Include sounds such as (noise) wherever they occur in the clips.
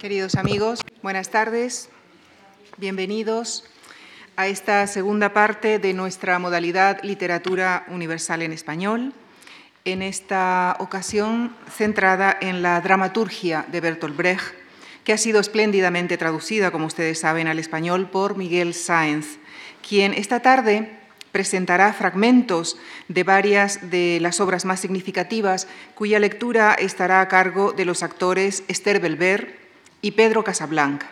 Queridos amigos, buenas tardes. Bienvenidos a esta segunda parte de nuestra modalidad Literatura Universal en Español, en esta ocasión centrada en la dramaturgia de Bertolt Brecht, que ha sido espléndidamente traducida, como ustedes saben, al español por Miguel Sáenz, quien esta tarde presentará fragmentos de varias de las obras más significativas, cuya lectura estará a cargo de los actores Esther Belver y Pedro Casablanca.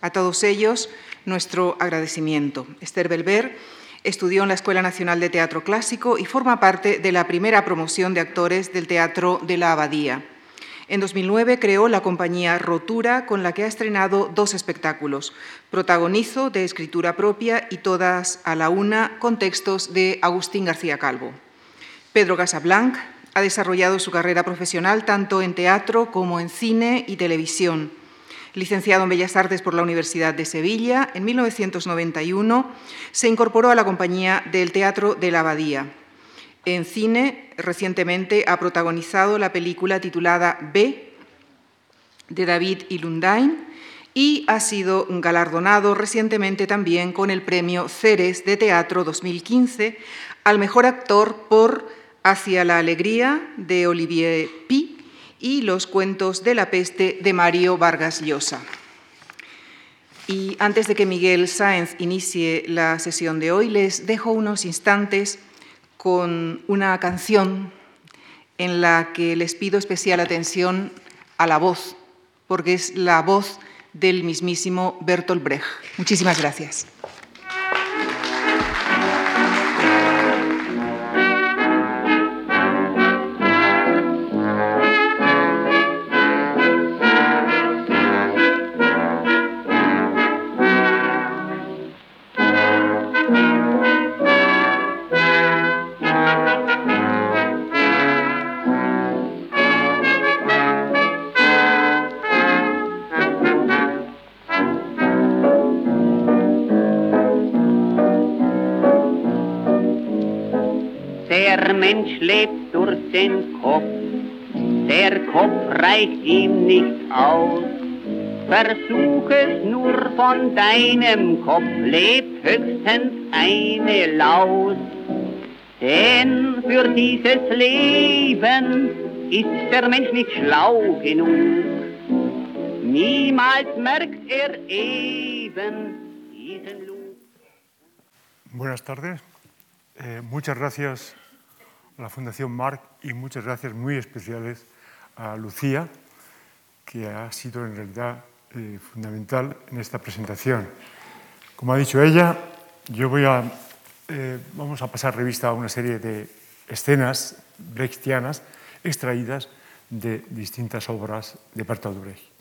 A todos ellos, nuestro agradecimiento. Esther Belver estudió en la Escuela Nacional de Teatro Clásico y forma parte de la primera promoción de actores del Teatro de la Abadía. En 2009 creó la compañía Rotura, con la que ha estrenado dos espectáculos, Protagonizo, de escritura propia, y Todas a la una, con textos de Agustín García Calvo. Pedro Casablanc ha desarrollado su carrera profesional tanto en teatro como en cine y televisión. Licenciado en Bellas Artes por la Universidad de Sevilla, en 1991 se incorporó a la compañía del Teatro de la Abadía. En cine, recientemente ha protagonizado la película titulada B de David y Lundain y ha sido galardonado recientemente también con el premio Ceres de Teatro 2015 al mejor actor por Hacia la Alegría de Olivier Pi y Los cuentos de la peste de Mario Vargas Llosa. Y antes de que Miguel Sáenz inicie la sesión de hoy, les dejo unos instantes con una canción en la que les pido especial atención a la voz, porque es la voz del mismísimo Bertolt Brecht. Muchísimas gracias. Mensch lebt durch den Kopf, der Kopf reicht ihm nicht aus. Versuch es nur von deinem Kopf, lebt höchstens eine Laus. Denn für dieses Leben ist der Mensch nicht schlau genug. Niemals merkt er eben diesen Lug. Buenas tardes. Eh, muchas gracias a la Fundación Marc y muchas gracias muy especiales a Lucía, que ha sido en realidad eh, fundamental en esta presentación. Como ha dicho ella, yo voy a, eh, vamos a pasar revista a una serie de escenas brechtianas extraídas de distintas obras de Bertolt Brecht.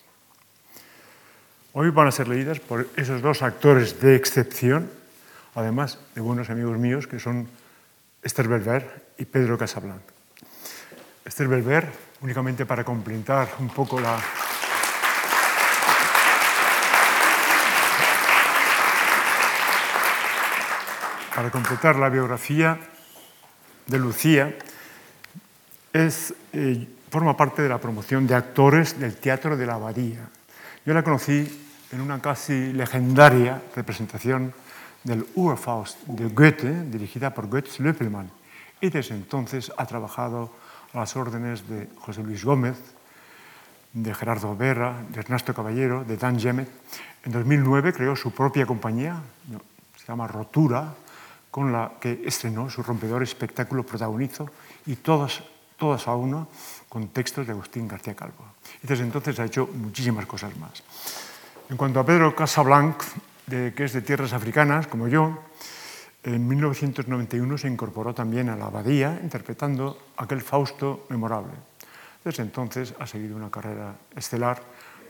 Hoy van a ser leídas por esos dos actores de excepción, además de buenos amigos míos que son Esther Belver y Pedro Casablanc. Esther Belver, únicamente para completar un poco la... Para completar la biografía de Lucía, es, eh, forma parte de la promoción de actores del Teatro de la Abadía. Yo la conocí en una casi legendaria representación del Urfaust de Goethe, dirigida por Götz Löppelmann, y desde entonces ha trabajado a las órdenes de José Luis Gómez, de Gerardo Berra, de Ernesto Caballero, de Dan Jemet. En 2009 creó su propia compañía, se llama Rotura, con la que estrenó su rompedor espectáculo Protagonizo y todas, todas a uno con textos de Agustín García Calvo. Y desde entonces ha hecho muchísimas cosas más. En cuanto a Pedro Casablanc, que es de tierras africanas, como yo, en 1991 se incorporó también a la abadía, interpretando aquel Fausto memorable. Desde entonces ha seguido una carrera estelar,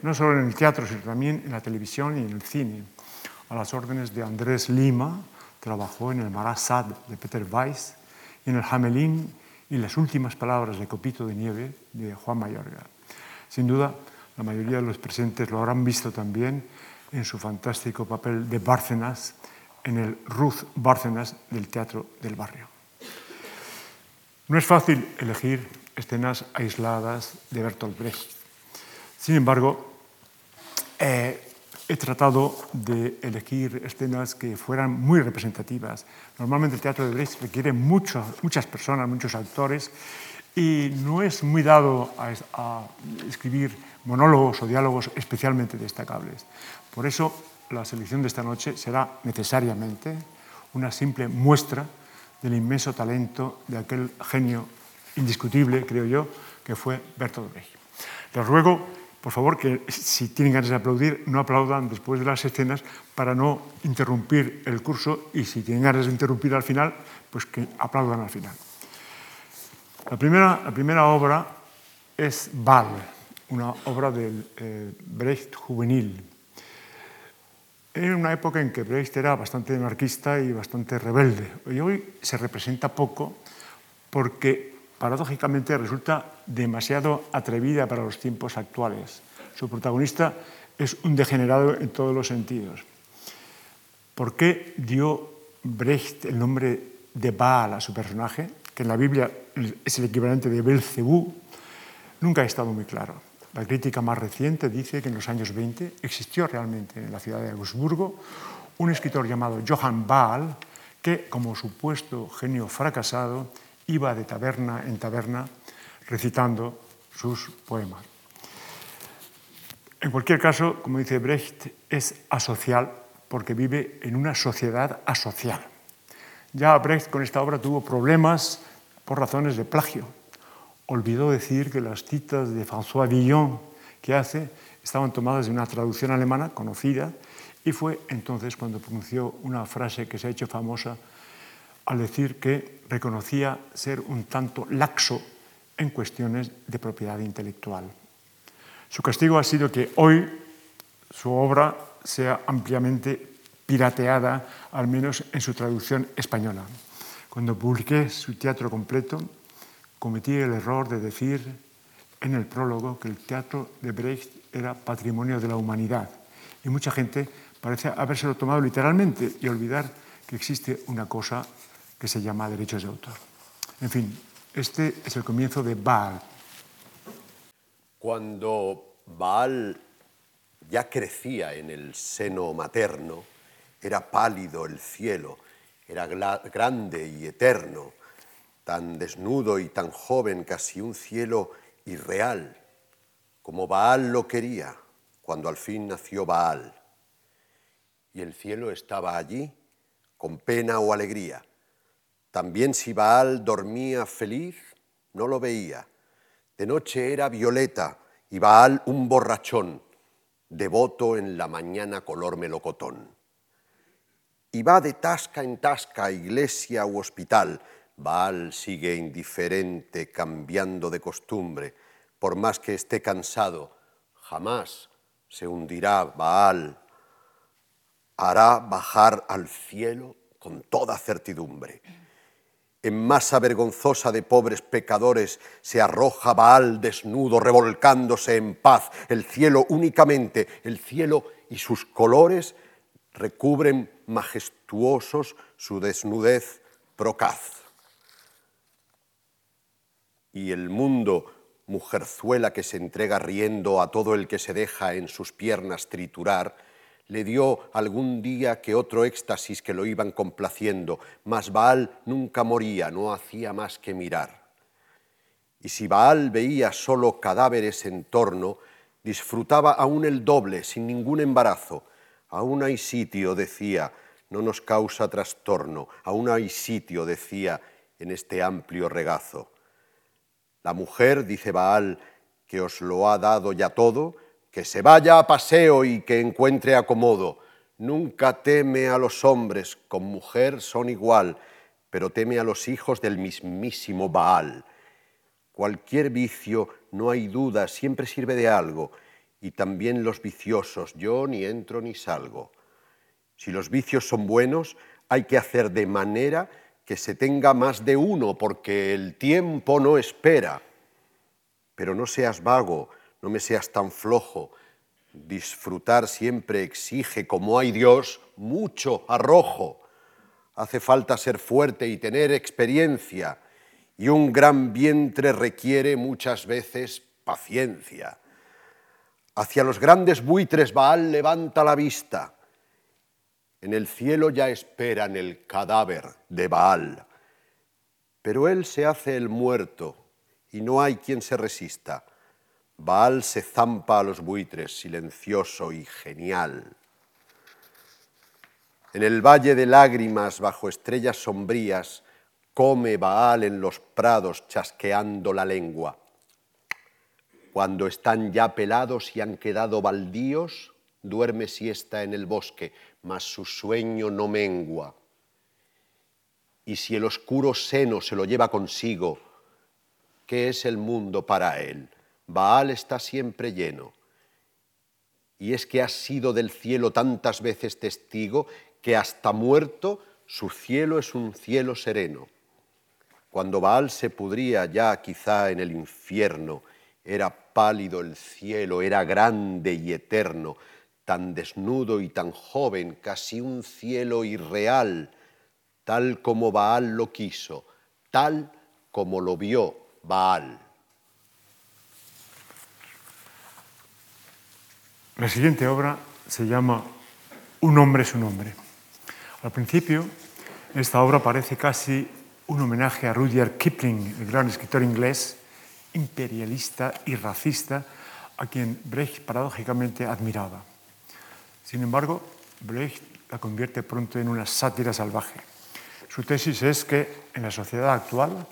no solo en el teatro, sino también en la televisión y en el cine. A las órdenes de Andrés Lima, trabajó en el Marasad de Peter Weiss en el Hamelin y las últimas palabras de Copito de Nieve de Juan Mayorga. Sin duda, la mayoría de los presentes lo habrán visto también en su fantástico papel de Bárcenas en el Ruth Bárcenas del Teatro del Barrio. No es fácil elegir escenas aisladas de Bertolt Brecht. Sin embargo, eh, he tratado de elegir escenas que fueran muy representativas. Normalmente el teatro de Brecht requiere mucho, muchas personas, muchos actores, y no es muy dado a, a escribir monólogos o diálogos especialmente destacables. Por eso la selección de esta noche será necesariamente una simple muestra del inmenso talento de aquel genio indiscutible, creo yo, que fue Bertolt Brecht. Les ruego, por favor, que si tienen ganas de aplaudir, no aplaudan después de las escenas para no interrumpir el curso y si tienen ganas de interrumpir al final, pues que aplaudan al final. La primera, la primera obra es Val, una obra del eh, Brecht juvenil. En una época en que Brecht era bastante anarquista y bastante rebelde. Y hoy se representa poco porque paradójicamente resulta demasiado atrevida para los tiempos actuales. Su protagonista es un degenerado en todos los sentidos. ¿Por qué dio Brecht el nombre de Baal a su personaje, que en la Biblia es el equivalente de Belcebú? Nunca ha estado muy claro. La crítica más reciente dice que en los años 20 existió realmente en la ciudad de Augsburgo un escritor llamado Johann Baal que, como supuesto genio fracasado, iba de taberna en taberna recitando sus poemas. En cualquier caso, como dice Brecht, es asocial porque vive en una sociedad asocial. Ya Brecht con esta obra tuvo problemas por razones de plagio olvidó decir que las citas de François Villon que hace estaban tomadas de una traducción alemana conocida y fue entonces cuando pronunció una frase que se ha hecho famosa al decir que reconocía ser un tanto laxo en cuestiones de propiedad intelectual. Su castigo ha sido que hoy su obra sea ampliamente pirateada, al menos en su traducción española. Cuando publiqué su teatro completo, cometí el error de decir en el prólogo que el teatro de Brecht era patrimonio de la humanidad. Y mucha gente parece habérselo tomado literalmente y olvidar que existe una cosa que se llama derechos de autor. En fin, este es el comienzo de Baal. Cuando Baal ya crecía en el seno materno, era pálido el cielo, era grande y eterno, tan desnudo y tan joven, casi un cielo irreal, como Baal lo quería, cuando al fin nació Baal. Y el cielo estaba allí, con pena o alegría. También si Baal dormía feliz, no lo veía. De noche era violeta y Baal un borrachón, devoto en la mañana color melocotón. Y va de tasca en tasca, iglesia u hospital, Baal sigue indiferente, cambiando de costumbre. Por más que esté cansado, jamás se hundirá Baal. Hará bajar al cielo con toda certidumbre. En masa vergonzosa de pobres pecadores se arroja Baal desnudo, revolcándose en paz. El cielo únicamente, el cielo y sus colores recubren majestuosos su desnudez procaz y el mundo, mujerzuela que se entrega riendo a todo el que se deja en sus piernas triturar, le dio algún día que otro éxtasis que lo iban complaciendo, mas Baal nunca moría, no hacía más que mirar. Y si Baal veía solo cadáveres en torno, disfrutaba aún el doble, sin ningún embarazo. Aún hay sitio, decía, no nos causa trastorno, aún hay sitio, decía, en este amplio regazo. La mujer, dice Baal, que os lo ha dado ya todo, que se vaya a paseo y que encuentre acomodo. Nunca teme a los hombres, con mujer son igual, pero teme a los hijos del mismísimo Baal. Cualquier vicio, no hay duda, siempre sirve de algo, y también los viciosos, yo ni entro ni salgo. Si los vicios son buenos, hay que hacer de manera que se tenga más de uno, porque el tiempo no espera. Pero no seas vago, no me seas tan flojo. Disfrutar siempre exige, como hay Dios, mucho arrojo. Hace falta ser fuerte y tener experiencia, y un gran vientre requiere muchas veces paciencia. Hacia los grandes buitres Baal levanta la vista. En el cielo ya esperan el cadáver de Baal. Pero él se hace el muerto y no hay quien se resista. Baal se zampa a los buitres, silencioso y genial. En el valle de lágrimas, bajo estrellas sombrías, come Baal en los prados chasqueando la lengua. Cuando están ya pelados y han quedado baldíos, duerme siesta en el bosque, mas su sueño no mengua. Y si el oscuro seno se lo lleva consigo, ¿qué es el mundo para él? Baal está siempre lleno. Y es que ha sido del cielo tantas veces testigo que hasta muerto su cielo es un cielo sereno. Cuando Baal se pudría ya quizá en el infierno, era pálido el cielo, era grande y eterno, tan desnudo y tan joven, casi un cielo irreal, tal como Baal lo quiso, tal como lo vio Baal. La siguiente obra se llama Un hombre es un hombre. Al principio, esta obra parece casi un homenaje a Rudyard Kipling, el gran escritor inglés, imperialista y racista, a quien Brecht paradójicamente admiraba. Sin embargo, Brecht la convierte pronto en una sátira salvaje. Su tesis es que en la sociedad actual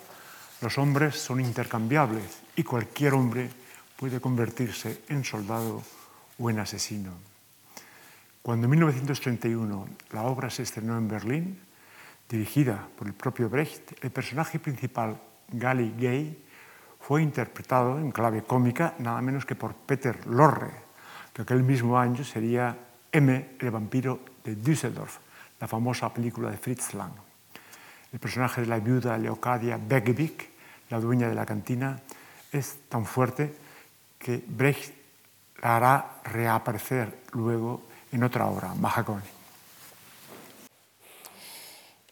los hombres son intercambiables y cualquier hombre puede convertirse en soldado o en asesino. Cuando en 1931 la obra se estrenó en Berlín, dirigida por el propio Brecht, el personaje principal, Gali Gay, fue interpretado en clave cómica nada menos que por Peter Lorre, que aquel mismo año sería M, el vampiro de Düsseldorf, la famosa película de Fritz Lang. El personaje de la viuda Leocadia Begevik, la dueña de la cantina, es tan fuerte que Brecht la hará reaparecer luego en otra obra, Mahagoni.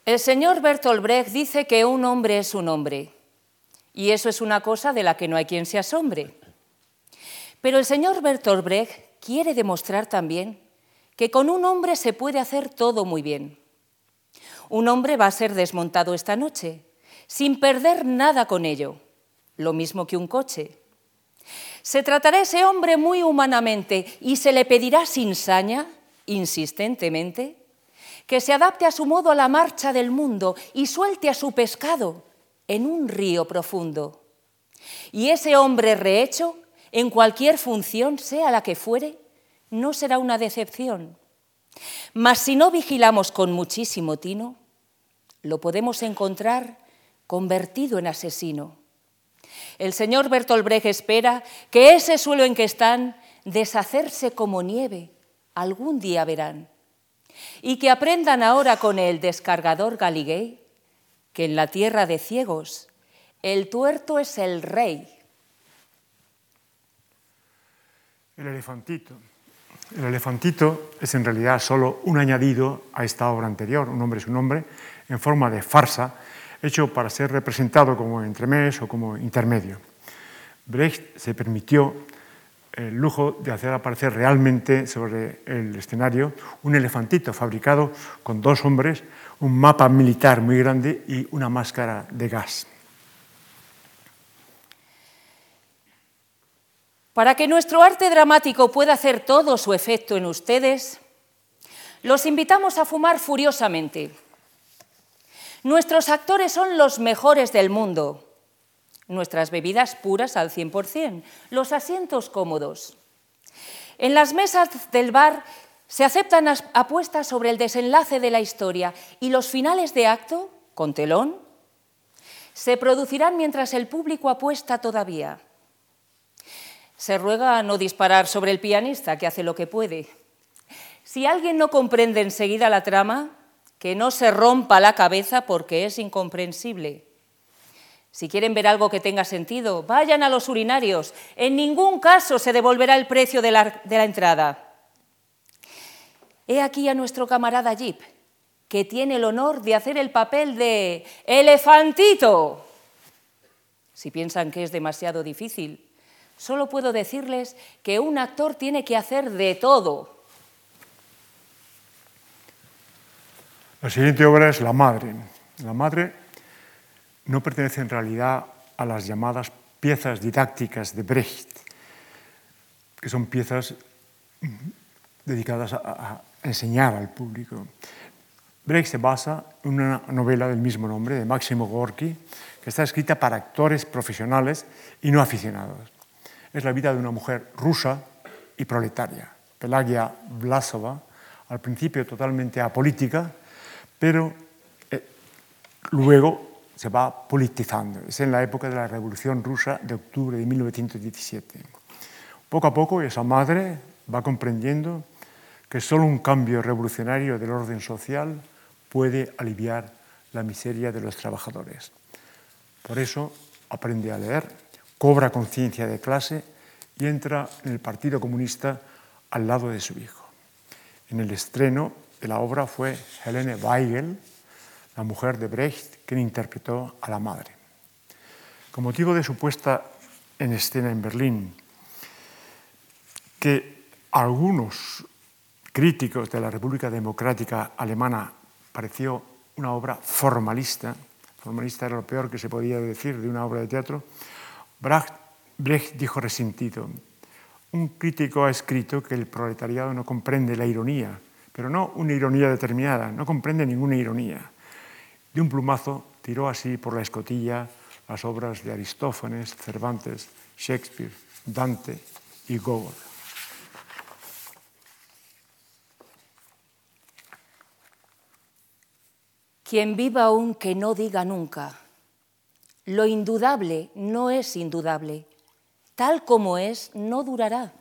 El señor Bertolt Brecht dice que un hombre es un hombre, y eso es una cosa de la que no hay quien se asombre. Pero el señor Bertolt Brecht quiere demostrar también que con un hombre se puede hacer todo muy bien. Un hombre va a ser desmontado esta noche, sin perder nada con ello, lo mismo que un coche. Se tratará ese hombre muy humanamente y se le pedirá sin saña, insistentemente, que se adapte a su modo a la marcha del mundo y suelte a su pescado en un río profundo. Y ese hombre rehecho, en cualquier función, sea la que fuere, no será una decepción. Mas si no vigilamos con muchísimo tino, lo podemos encontrar convertido en asesino. El señor Bertolt Brecht espera que ese suelo en que están deshacerse como nieve, algún día verán. Y que aprendan ahora con el descargador Galilei que en la tierra de ciegos el tuerto es el rey. El elefantito. El elefantito es en realidad solo un añadido a esta obra anterior, un hombre es un hombre, en forma de farsa, hecho para ser representado como entremés o como intermedio. Brecht se permitió el lujo de hacer aparecer realmente sobre el escenario un elefantito fabricado con dos hombres, un mapa militar muy grande y una máscara de gas. Para que nuestro arte dramático pueda hacer todo su efecto en ustedes, los invitamos a fumar furiosamente. Nuestros actores son los mejores del mundo nuestras bebidas puras al 100%, los asientos cómodos. En las mesas del bar se aceptan apuestas sobre el desenlace de la historia y los finales de acto, con telón, se producirán mientras el público apuesta todavía. Se ruega no disparar sobre el pianista, que hace lo que puede. Si alguien no comprende enseguida la trama, que no se rompa la cabeza porque es incomprensible. Si quieren ver algo que tenga sentido, vayan a los urinarios. En ningún caso se devolverá el precio de la, entrada. He aquí a nuestro camarada Jeep, que tiene el honor de hacer el papel de elefantito. Si piensan que es demasiado difícil, Solo puedo decirles que un actor tiene que hacer de todo. La siguiente obra es La Madre. La Madre no pertenece en realidad a las llamadas piezas didácticas de Brecht, que son piezas dedicadas a, enseñar al público. Brecht se basa en una novela del mismo nombre, de Máximo Gorky, que está escrita para actores profesionales y no aficionados. Es la vida de una mujer rusa y proletaria, Pelagia Vlasova, al principio totalmente apolítica, pero eh, luego se va politizando. Es en la época de la Revolución Rusa de octubre de 1917. Poco a poco esa madre va comprendiendo que solo un cambio revolucionario del orden social puede aliviar la miseria de los trabajadores. Por eso aprende a leer, cobra conciencia de clase y entra en el Partido Comunista al lado de su hijo. En el estreno de la obra fue Helene Weigel, la mujer de Brecht, quien interpretó a la madre. Con motivo de su puesta en escena en Berlín, que algunos críticos de la República Democrática Alemana pareció una obra formalista, formalista era lo peor que se podía decir de una obra de teatro, Brecht dijo resentido, un crítico ha escrito que el proletariado no comprende la ironía, pero no una ironía determinada, no comprende ninguna ironía. De un plumazo tiró así por la escotilla las obras de Aristófanes, Cervantes, Shakespeare, Dante y Gogol. Quien viva aún que no diga nunca. Lo indudable no es indudable. Tal como es, no durará.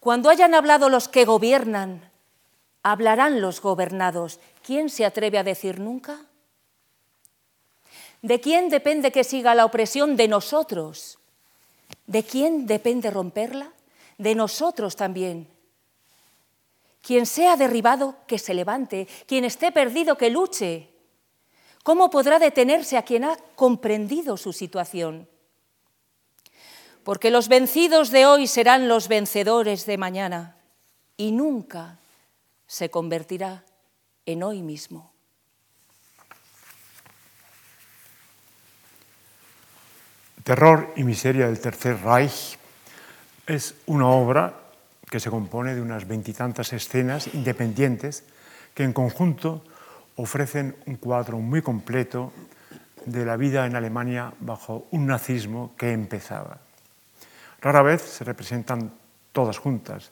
Cuando hayan hablado los que gobiernan, hablarán los gobernados. ¿Quién se atreve a decir nunca? ¿De quién depende que siga la opresión? De nosotros. ¿De quién depende romperla? De nosotros también. Quien sea derribado, que se levante. Quien esté perdido, que luche. ¿Cómo podrá detenerse a quien ha comprendido su situación? Porque los vencidos de hoy serán los vencedores de mañana y nunca se convertirá en hoy mismo. Terror y miseria del Tercer Reich es una obra que se compone de unas veintitantas escenas independientes que en conjunto ofrecen un cuadro muy completo de la vida en Alemania bajo un nazismo que empezaba. Rara vez se representan todas juntas,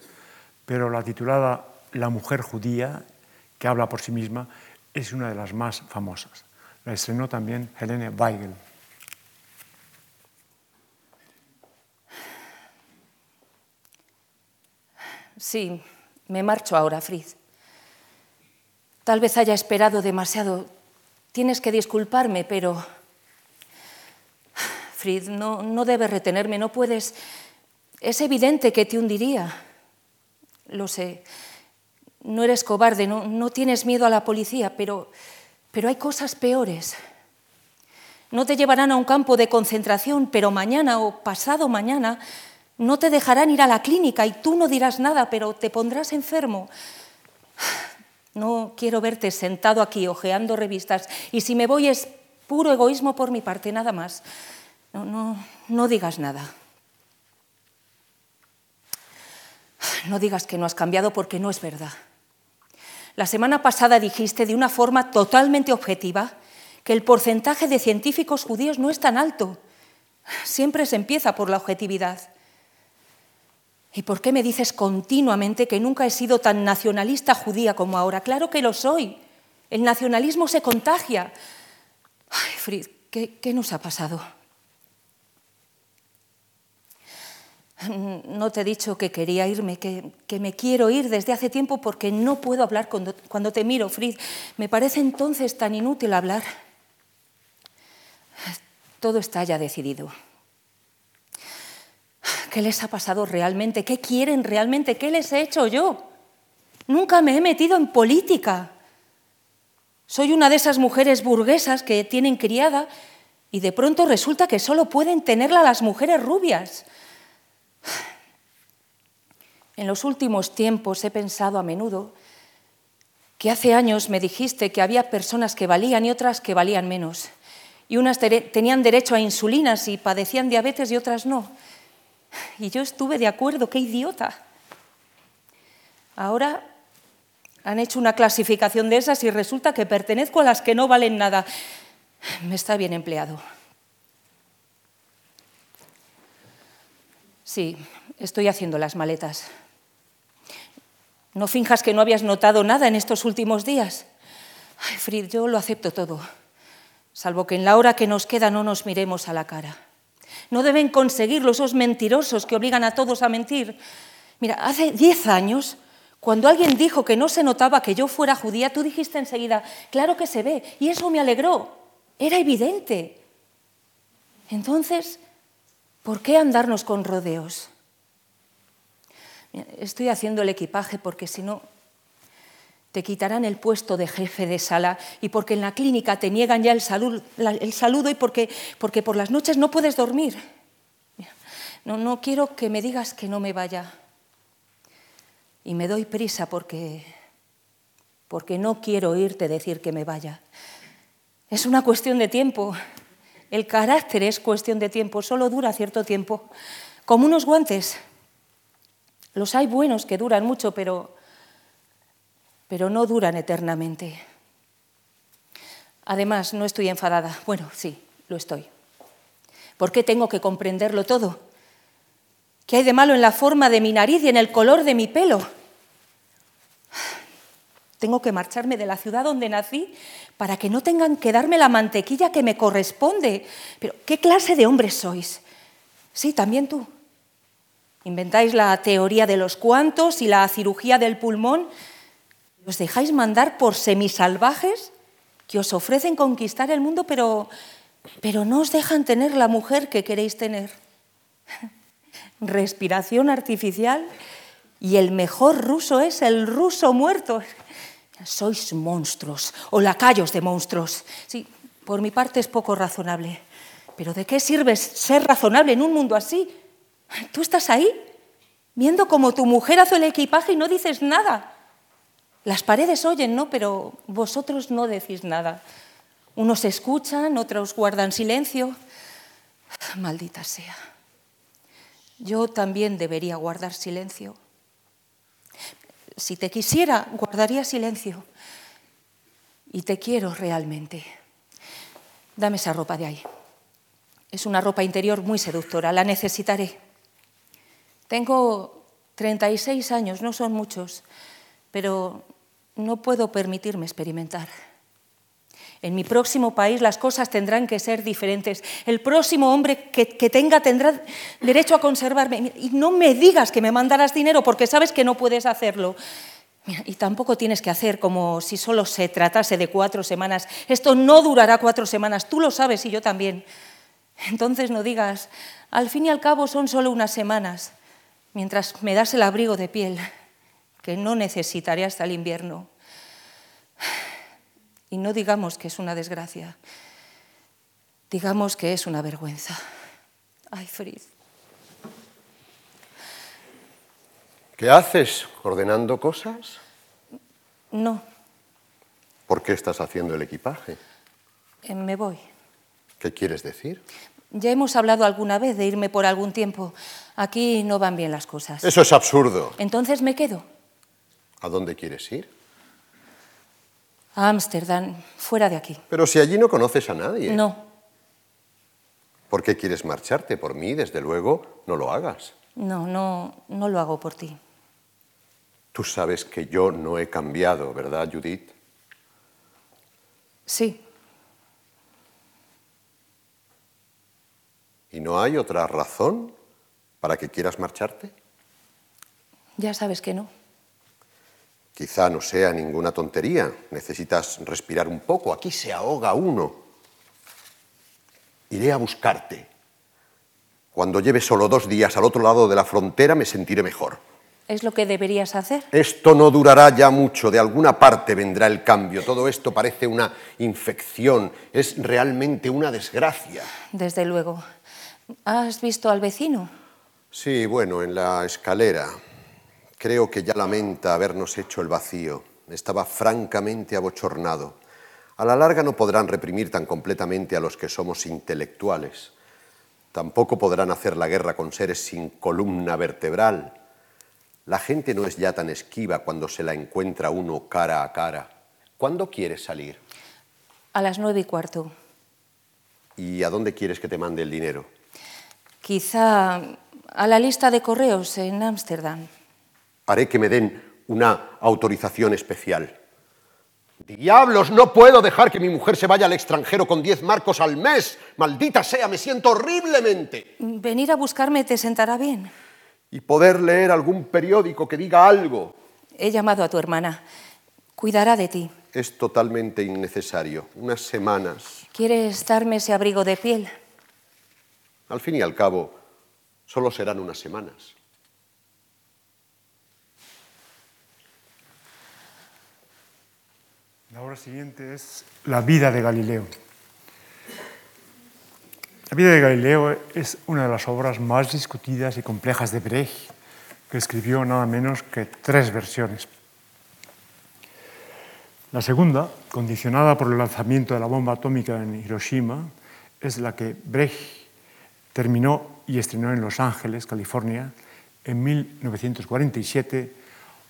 pero la titulada La mujer judía, que habla por sí misma, es una de las más famosas. La estrenó también Helene Weigel. Sí, me marcho ahora, Fritz. Tal vez haya esperado demasiado. Tienes que disculparme, pero... Fritz, no, no debes retenerme, no puedes... Es evidente que te hundiría. Lo sé. No eres cobarde, no, no tienes miedo a la policía, pero, pero hay cosas peores. No te llevarán a un campo de concentración, pero mañana o pasado mañana no te dejarán ir a la clínica y tú no dirás nada, pero te pondrás enfermo. No quiero verte sentado aquí hojeando revistas y si me voy es puro egoísmo por mi parte, nada más. No, no, no digas nada. No digas que no has cambiado porque no es verdad. La semana pasada dijiste de una forma totalmente objetiva que el porcentaje de científicos judíos no es tan alto. Siempre se empieza por la objetividad. ¿Y por qué me dices continuamente que nunca he sido tan nacionalista judía como ahora? Claro que lo soy. El nacionalismo se contagia. Ay, Fritz, ¿qué, nos ha pasado? No te he dicho que quería irme, que, me quiero ir desde hace tiempo porque no puedo hablar cuando, cuando te miro, Fritz. Me parece entonces tan inútil hablar. Todo está ya decidido. ¿Qué les ha pasado realmente? ¿Qué quieren realmente? ¿Qué les he hecho yo? Nunca me he metido en política. Soy una de esas mujeres burguesas que tienen criada Y de pronto resulta que solo pueden tenerla las mujeres rubias. (sighs) En los últimos tiempos he pensado a menudo que hace años me dijiste que había personas que valían y otras que valían menos. Y unas tenían derecho a insulinas y padecían diabetes y otras no. Y yo estuve de acuerdo, qué idiota. Ahora han hecho una clasificación de esas y resulta que pertenezco a las que no valen nada. Me está bien empleado. Sí, estoy haciendo las maletas. No finjas que no habías notado nada en estos últimos días. Ay, Frid, yo lo acepto todo, salvo que en la hora que nos queda no nos miremos a la cara. No deben conseguirlo esos mentirosos que obligan a todos a mentir. Mira, hace diez años, cuando alguien dijo que no se notaba que yo fuera judía, tú dijiste enseguida, claro que se ve, y eso me alegró. Era evidente. Entonces, ¿por qué andarnos con rodeos? Estoy haciendo el equipaje porque si no, te quitarán el puesto de jefe de sala y porque en la clínica te niegan ya el, saludo y porque, porque por las noches no puedes dormir. No, no quiero que me digas que no me vaya. Y me doy prisa porque, porque no quiero oírte decir que me vaya. Es una cuestión de tiempo. El carácter es cuestión de tiempo, solo dura cierto tiempo. Como unos guantes. Los hay buenos que duran mucho, pero, pero no duran eternamente. Además, no estoy enfadada. Bueno, sí, lo estoy. ¿Por qué tengo que comprenderlo todo? ¿Qué hay de malo en la forma de mi nariz y en el color de mi pelo? Tengo que marcharme de la ciudad donde nací para que no tengan que darme la mantequilla que me corresponde. Pero, ¿qué clase de hombres sois? Sí, también tú. Inventáis la teoría de los cuantos y la cirugía del pulmón. ¿Os dejáis mandar por semisalvajes que os ofrecen conquistar el mundo, pero, pero no os dejan tener la mujer que queréis tener? (laughs) Respiración artificial y el mejor ruso es el ruso muerto. Sois monstruos o lacayos de monstruos. Sí, por mi parte es poco razonable. Pero ¿de qué sirve ser razonable en un mundo así? Tú estás ahí, viendo cómo tu mujer hace el equipaje y no dices nada. Las paredes oyen, ¿no? Pero vosotros no decís nada. Unos escuchan, otros guardan silencio. (sighs) Maldita sea. Yo también debería guardar silencio. Si te quisiera, guardaría silencio. Y te quiero realmente. Dame esa ropa de ahí. Es una ropa interior muy seductora, la necesitaré. Tengo 36 años, no son muchos, pero no puedo permitirme experimentar. En mi próximo país las cosas tendrán que ser diferentes. El próximo hombre que, tenga tendrá derecho a conservarme. Y no me digas que me mandarás dinero porque sabes que no puedes hacerlo. y tampoco tienes que hacer como si solo se tratase de cuatro semanas. Esto no durará cuatro semanas, tú lo sabes y yo también. Entonces no digas, al fin y al cabo son solo unas semanas mientras me das el abrigo de piel que no necesitaré hasta el invierno. Y no digamos que es una desgracia, digamos que es una vergüenza. Ay, Frid. ¿Qué haces? ¿Ordenando cosas? No. ¿Por qué estás haciendo el equipaje? Eh, me voy. ¿Qué quieres decir? Ya hemos hablado alguna vez de irme por algún tiempo. Aquí no van bien las cosas. Eso es absurdo. Entonces me quedo. ¿A dónde quieres ir? A Ámsterdam, fuera de aquí. Pero si allí no conoces a nadie. No. ¿Por qué quieres marcharte? Por mí, desde luego, no lo hagas. No, no, no lo hago por ti. Tú sabes que yo no he cambiado, ¿verdad, Judith? Sí. ¿Y no hay otra razón para que quieras marcharte? Ya sabes que no. Quizá no sea ninguna tontería. Necesitas respirar un poco. Aquí se ahoga uno. Iré a buscarte. Cuando lleve solo dos días al otro lado de la frontera me sentiré mejor. ¿Es lo que deberías hacer? Esto no durará ya mucho, de alguna parte vendrá el cambio. Todo esto parece una infección, es realmente una desgracia. Desde luego. ¿Has visto al vecino? Sí, bueno, en la escalera. Creo que ya lamenta habernos hecho el vacío. Estaba francamente abochornado. A la larga no podrán reprimir tan completamente a los que somos intelectuales. Tampoco podrán hacer la guerra con seres sin columna vertebral la gente no es ya tan esquiva cuando se la encuentra uno cara a cara. ¿Cuándo quieres salir? A las nueve y cuarto. ¿Y a dónde quieres que te mande el dinero? Quizá a la lista de correos en Ámsterdam. Haré que me den una autorización especial. Diablos, no puedo dejar que mi mujer se vaya al extranjero con diez marcos al mes. Maldita sea, me siento horriblemente. Venir a buscarme te sentará bien y poder leer algún periódico que diga algo. He llamado a tu hermana. Cuidará de ti. Es totalmente innecesario. Unas semanas. ¿Quieres darme ese abrigo de piel? Al fin y al cabo, solo serán unas semanas. La obra siguiente es La vida de Galileo. La vida de Galileo es una de las obras más discutidas y complejas de Brecht, que escribió nada menos que tres versiones. La segunda, condicionada por el lanzamiento de la bomba atómica en Hiroshima, es la que Brecht terminó y estrenó en Los Ángeles, California, en 1947,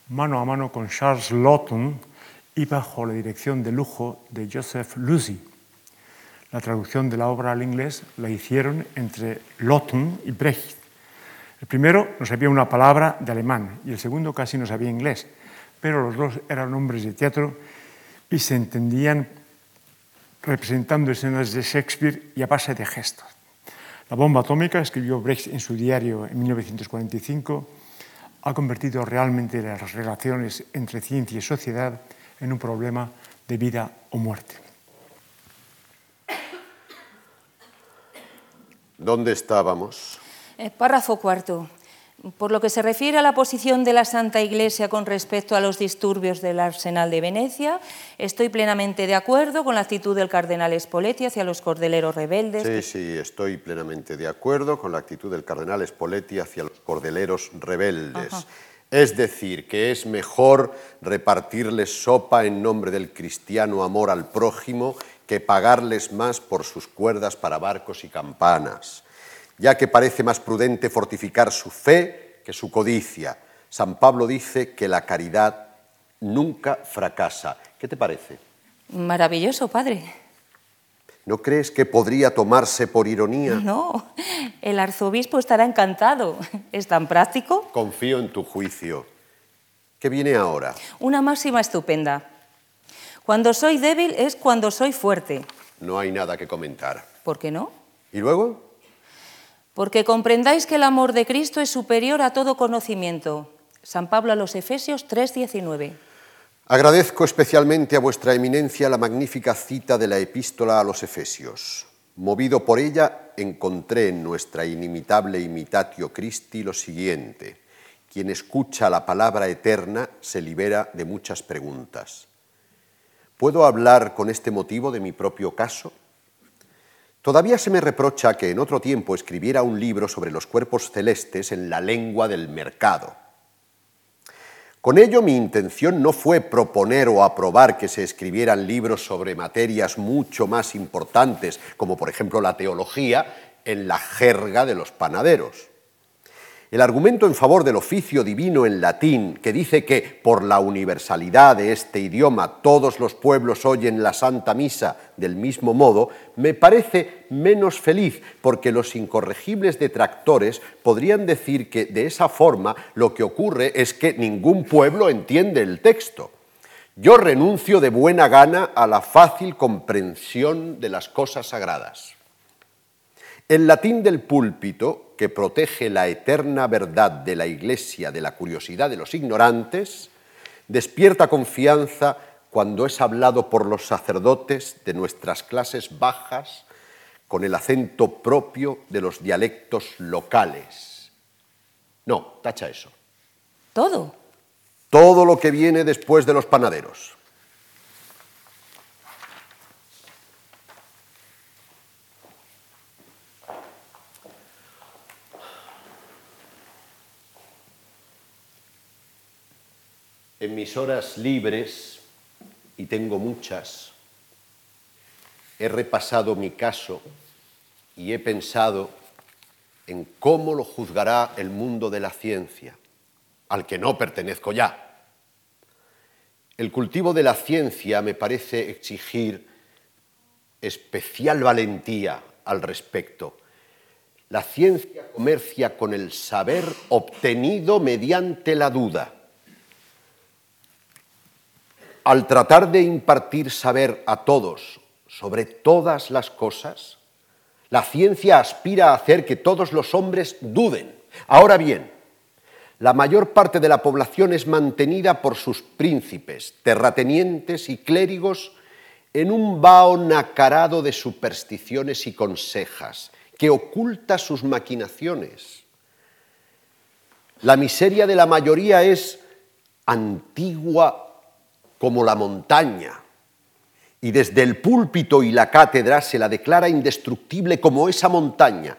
mano a mano con Charles Lawton y bajo la dirección de lujo de Joseph Lucy. La traducción de la obra al inglés la hicieron entre Lawton y Brecht. El primero no sabía una palabra de alemán y el segundo casi no sabía inglés, pero los dos eran hombres de teatro y se entendían representando escenas de Shakespeare y a base de gestos. La bomba atómica, escribió Brecht en su diario en 1945, ha convertido realmente las relaciones entre ciencia y sociedad en un problema de vida o muerte. ¿Dónde estábamos? Eh, párrafo cuarto. Por lo que se refiere a la posición de la Santa Iglesia con respecto a los disturbios del Arsenal de Venecia, estoy plenamente de acuerdo con la actitud del cardenal Spoletti hacia los cordeleros rebeldes. Sí, sí, estoy plenamente de acuerdo con la actitud del cardenal Spoletti hacia los cordeleros rebeldes. Es decir, que es mejor repartirles sopa en nombre del cristiano amor al prójimo que pagarles más por sus cuerdas para barcos y campanas, ya que parece más prudente fortificar su fe que su codicia. San Pablo dice que la caridad nunca fracasa. ¿Qué te parece? Maravilloso, padre. ¿No crees que podría tomarse por ironía? No, el arzobispo estará encantado. ¿Es tan práctico? Confío en tu juicio. ¿Qué viene ahora? Una máxima estupenda. Cuando soy débil es cuando soy fuerte. No hay nada que comentar. ¿Por qué no? ¿Y luego? Porque comprendáis que el amor de Cristo es superior a todo conocimiento. San Pablo a los Efesios 3:19. Agradezco especialmente a vuestra eminencia la magnífica cita de la epístola a los Efesios. Movido por ella, encontré en nuestra inimitable imitatio Christi lo siguiente. Quien escucha la palabra eterna se libera de muchas preguntas. ¿Puedo hablar con este motivo de mi propio caso? Todavía se me reprocha que en otro tiempo escribiera un libro sobre los cuerpos celestes en la lengua del mercado. Con ello mi intención no fue proponer o aprobar que se escribieran libros sobre materias mucho más importantes, como por ejemplo la teología, en la jerga de los panaderos. El argumento en favor del oficio divino en latín, que dice que por la universalidad de este idioma todos los pueblos oyen la Santa Misa del mismo modo, me parece menos feliz, porque los incorregibles detractores podrían decir que de esa forma lo que ocurre es que ningún pueblo entiende el texto. Yo renuncio de buena gana a la fácil comprensión de las cosas sagradas. El latín del púlpito, que protege la eterna verdad de la Iglesia de la curiosidad de los ignorantes, despierta confianza cuando es hablado por los sacerdotes de nuestras clases bajas con el acento propio de los dialectos locales. No, tacha eso. Todo. Todo lo que viene después de los panaderos. En mis horas libres, y tengo muchas, he repasado mi caso y he pensado en cómo lo juzgará el mundo de la ciencia, al que no pertenezco ya. El cultivo de la ciencia me parece exigir especial valentía al respecto. La ciencia comercia con el saber obtenido mediante la duda. Al tratar de impartir saber a todos sobre todas las cosas, la ciencia aspira a hacer que todos los hombres duden. Ahora bien, la mayor parte de la población es mantenida por sus príncipes, terratenientes y clérigos en un vaho nacarado de supersticiones y consejas, que oculta sus maquinaciones. La miseria de la mayoría es antigua como la montaña, y desde el púlpito y la cátedra se la declara indestructible como esa montaña.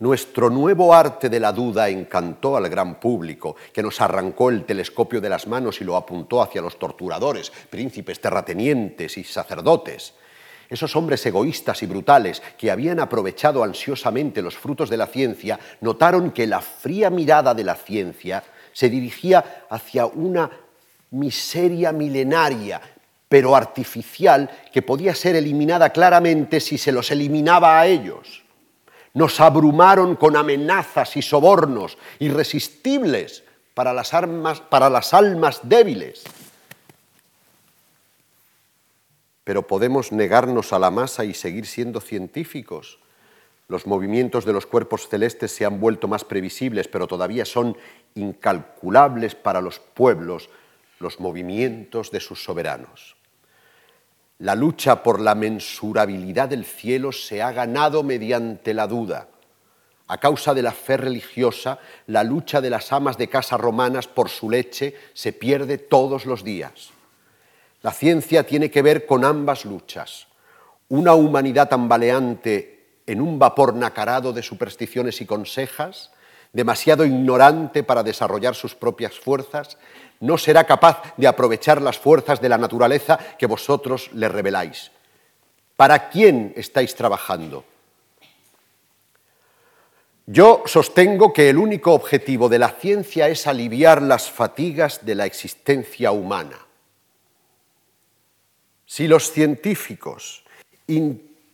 Nuestro nuevo arte de la duda encantó al gran público, que nos arrancó el telescopio de las manos y lo apuntó hacia los torturadores, príncipes, terratenientes y sacerdotes. Esos hombres egoístas y brutales que habían aprovechado ansiosamente los frutos de la ciencia, notaron que la fría mirada de la ciencia se dirigía hacia una miseria milenaria, pero artificial, que podía ser eliminada claramente si se los eliminaba a ellos. Nos abrumaron con amenazas y sobornos irresistibles para las, para las almas débiles. Pero podemos negarnos a la masa y seguir siendo científicos. Los movimientos de los cuerpos celestes se han vuelto más previsibles, pero todavía son incalculables para los pueblos los movimientos de sus soberanos. La lucha por la mensurabilidad del cielo se ha ganado mediante la duda. A causa de la fe religiosa, la lucha de las amas de casa romanas por su leche se pierde todos los días. La ciencia tiene que ver con ambas luchas. Una humanidad tambaleante en un vapor nacarado de supersticiones y consejas, demasiado ignorante para desarrollar sus propias fuerzas, no será capaz de aprovechar las fuerzas de la naturaleza que vosotros le reveláis. ¿Para quién estáis trabajando? Yo sostengo que el único objetivo de la ciencia es aliviar las fatigas de la existencia humana. Si los científicos,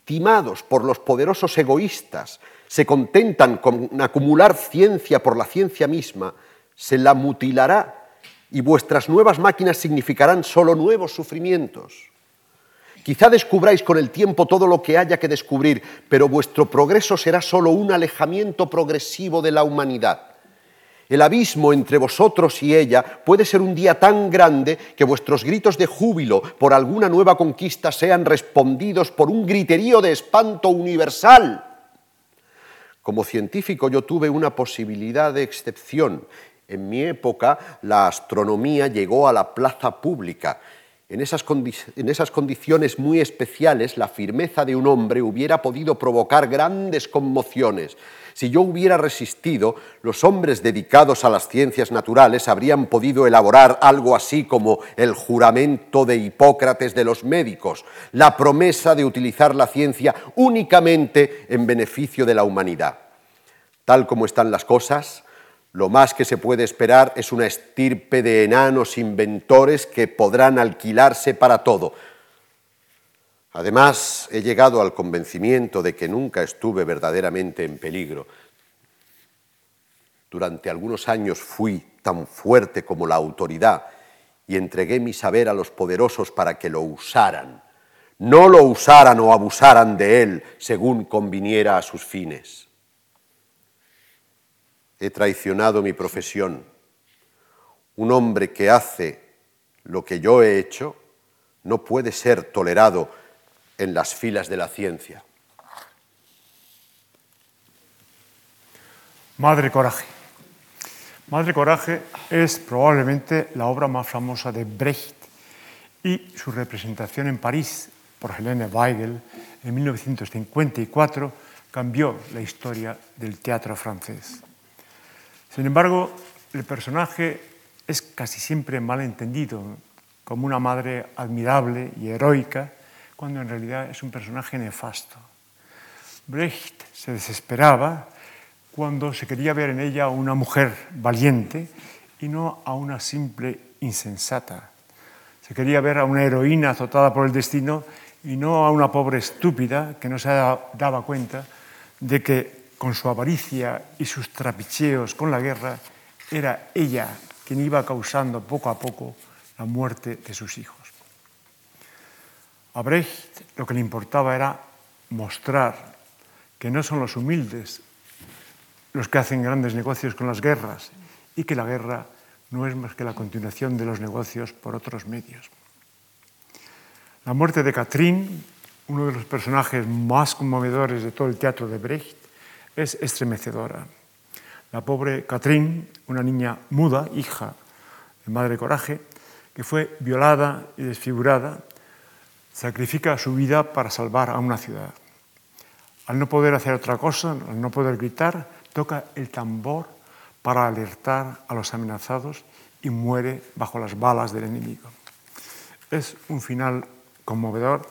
intimados por los poderosos egoístas, se contentan con acumular ciencia por la ciencia misma, se la mutilará y vuestras nuevas máquinas significarán solo nuevos sufrimientos. Quizá descubráis con el tiempo todo lo que haya que descubrir, pero vuestro progreso será solo un alejamiento progresivo de la humanidad. El abismo entre vosotros y ella puede ser un día tan grande que vuestros gritos de júbilo por alguna nueva conquista sean respondidos por un griterío de espanto universal. Como científico yo tuve una posibilidad de excepción en mi época la astronomía llegó a la plaza pública. En esas, condiciones muy especiales, la firmeza de un hombre hubiera podido provocar grandes conmociones. Si yo hubiera resistido, los hombres dedicados a las ciencias naturales habrían podido elaborar algo así como el juramento de Hipócrates de los médicos, la promesa de utilizar la ciencia únicamente en beneficio de la humanidad. Tal como están las cosas, lo más que se puede esperar es una estirpe de enanos inventores que podrán alquilarse para todo. Además, he llegado al convencimiento de que nunca estuve verdaderamente en peligro. Durante algunos años fui tan fuerte como la autoridad y entregué mi saber a los poderosos para que lo usaran. No lo usaran o abusaran de él según conviniera a sus fines he traicionado mi profesión. Un hombre que hace lo que yo he hecho no puede ser tolerado en las filas de la ciencia. Madre coraje. Madre Coraje es probablemente la obra más famosa de Brecht y su representación en París por Helene Weigel en 1954 cambió la historia del teatro francés. Sin embargo, el personaje es casi siempre mal entendido como una madre admirable y heroica, cuando en realidad es un personaje nefasto. Brecht se desesperaba cuando se quería ver en ella una mujer valiente y no a una simple insensata. Se quería ver a una heroína azotada por el destino y no a una pobre estúpida que no se daba cuenta de que con su avaricia y sus trapicheos con la guerra era ella quien iba causando poco a poco la muerte de sus hijos. A Brecht lo que le importaba era mostrar que no son los humildes los que hacen grandes negocios con las guerras y que la guerra no es más que la continuación de los negocios por otros medios. La muerte de Catherine, uno de los personajes más conmovedores de todo el teatro de Brecht, es estremecedora. La pobre Catherine, una niña muda, hija de madre coraje, que fue violada y desfigurada, sacrifica su vida para salvar a una ciudad. Al no poder hacer otra cosa, al no poder gritar, toca el tambor para alertar a los amenazados y muere bajo las balas del enemigo. Es un final conmovedor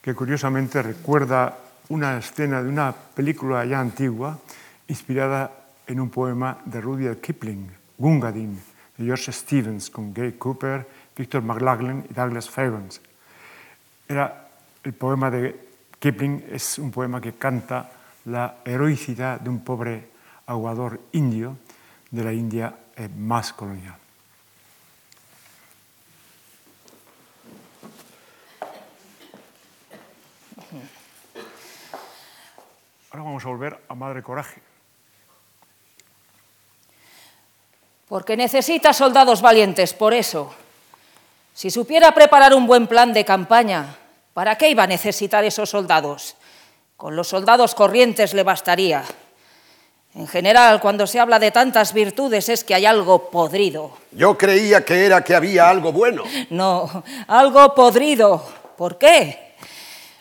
que curiosamente recuerda una escena de una película ya antigua inspirada en un poema de Rudyard Kipling, Gungadin, de George Stevens, con Gay Cooper, Victor McLaglen y Douglas Fairbanks. Era el poema de Kipling, es un poema que canta la heroicidad de un pobre aguador indio de la India eh, más colonial. Ahora vamos a volver a Madre Coraje. Porque necesita soldados valientes, por eso. Si supiera preparar un buen plan de campaña, ¿para qué iba a necesitar esos soldados? Con los soldados corrientes le bastaría. En general, cuando se habla de tantas virtudes es que hay algo podrido. Yo creía que era que había algo bueno. (laughs) No, algo podrido. ¿Por qué?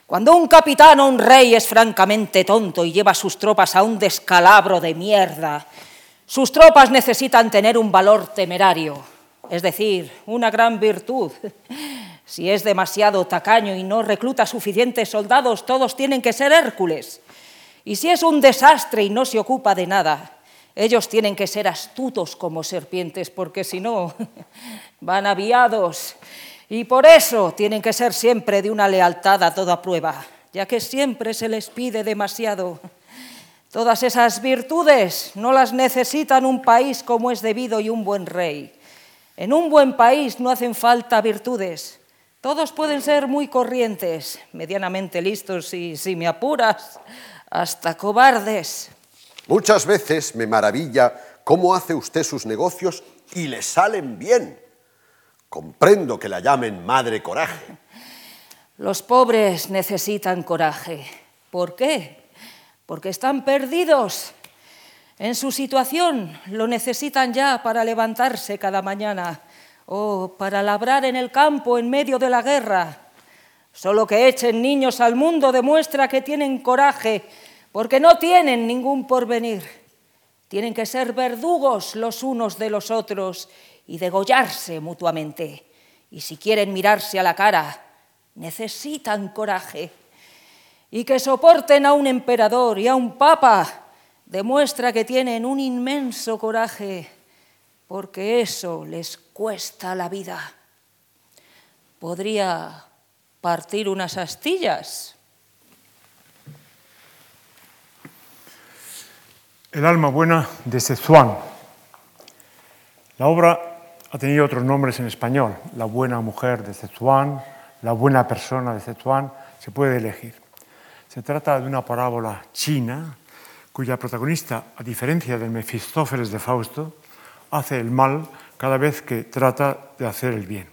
Cuando un capitán o un rey es francamente tonto y lleva sus tropas a un descalabro de mierda, sus tropas necesitan tener un valor temerario, es decir, una gran virtud. Si es demasiado tacaño y no recluta suficientes soldados, todos tienen que ser Hércules. Y si es un desastre y no se ocupa de nada, ellos tienen que ser astutos como serpientes, porque si no, (laughs) van aviados. Y por eso tienen que ser siempre de una lealtad a toda prueba, ya que siempre se les pide demasiado. Todas esas virtudes no las necesitan un país como es debido y un buen rey. En un buen país no hacen falta virtudes. Todos pueden ser muy corrientes, medianamente listos y, si me apuras, hasta cobardes. Muchas veces me maravilla cómo hace usted sus negocios y le salen bien. Comprendo que la llamen madre coraje. Los pobres necesitan coraje. ¿Por qué? Porque están perdidos. En su situación lo necesitan ya para levantarse cada mañana o para labrar en el campo en medio de la guerra Solo que echen niños al mundo demuestra que tienen coraje, porque no tienen ningún porvenir. Tienen que ser verdugos los unos de los otros y degollarse mutuamente. Y si quieren mirarse a la cara, necesitan coraje. Y que soporten a un emperador y a un papa demuestra que tienen un inmenso coraje, porque eso les cuesta la vida. Podría partir unas astillas. El alma buena de Szechuan. La obra ha tenido otros nombres en español. La buena mujer de Szechuan, la buena persona de Szechuan, se puede elegir. Se trata de una parábola china cuya protagonista, a diferencia del Mefistófeles de Fausto, hace el mal cada vez que trata de hacer el bien.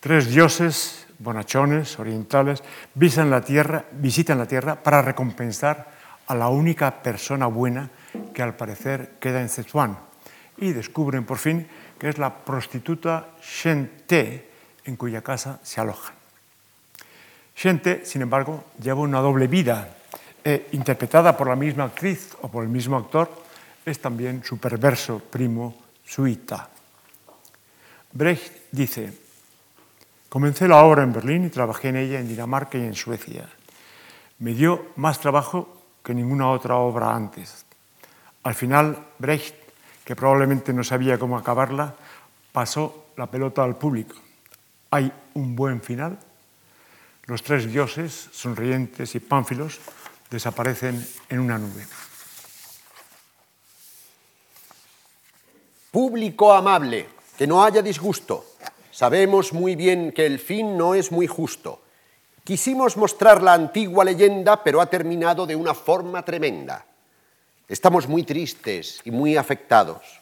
Tres dioses bonachones orientales visitan la tierra, visitan la tierra para recompensar a la única persona buena que al parecer queda en Szechuan, y descubren por fin que es la prostituta Shente en cuya casa se alojan. Shente, sin embargo, lleva una doble vida. E, interpretada por la misma actriz o por el mismo actor, es también su perverso primo Suita. Brecht dice, comencé la obra en Berlín y trabajé en ella en Dinamarca y en Suecia. Me dio más trabajo que ninguna otra obra antes. Al final, Brecht, que probablemente no sabía cómo acabarla, pasó la pelota al público. ¿Hay un buen final? Los tres dioses, sonrientes y pánfilos, desaparecen en una nube. Público amable, que no haya disgusto. Sabemos muy bien que el fin no es muy justo. Quisimos mostrar la antigua leyenda, pero ha terminado de una forma tremenda. Estamos muy tristes y muy afectados.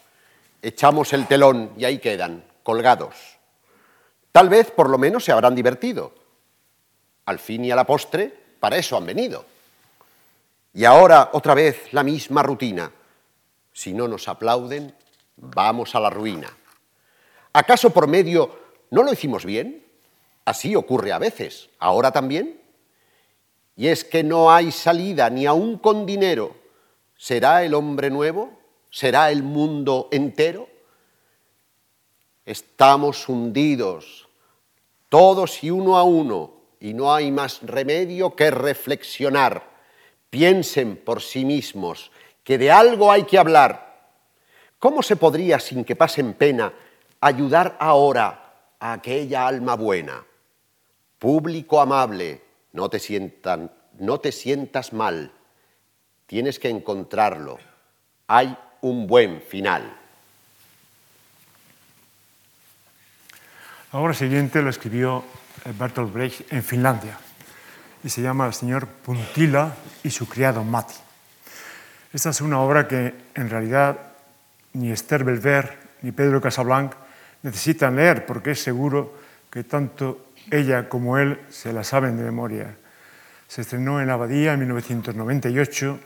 Echamos el telón y ahí quedan, colgados. Tal vez por lo menos se habrán divertido. Al fin y a la postre, para eso han venido. Y ahora otra vez la misma rutina. Si no nos aplauden, vamos a la ruina. ¿Acaso por medio no lo hicimos bien? Así ocurre a veces, ahora también. Y es que no hay salida ni aún con dinero. ¿Será el hombre nuevo? ¿Será el mundo entero? Estamos hundidos, todos y uno a uno, y no hay más remedio que reflexionar. Piensen por sí mismos que de algo hay que hablar. ¿Cómo se podría, sin que pasen pena, ayudar ahora a aquella alma buena? Público amable, no te, sientas mal. Tienes que encontrarlo. Hay un buen final. La obra siguiente lo escribió Bertolt Brecht en Finlandia y se llama El señor Puntila y su criado Mati. Esta es una obra que en realidad ni Esther Belver ni Pedro Casablanc necesitan leer porque es seguro que tanto ella como él se la saben de memoria. Se estrenó en Abadía en 1998,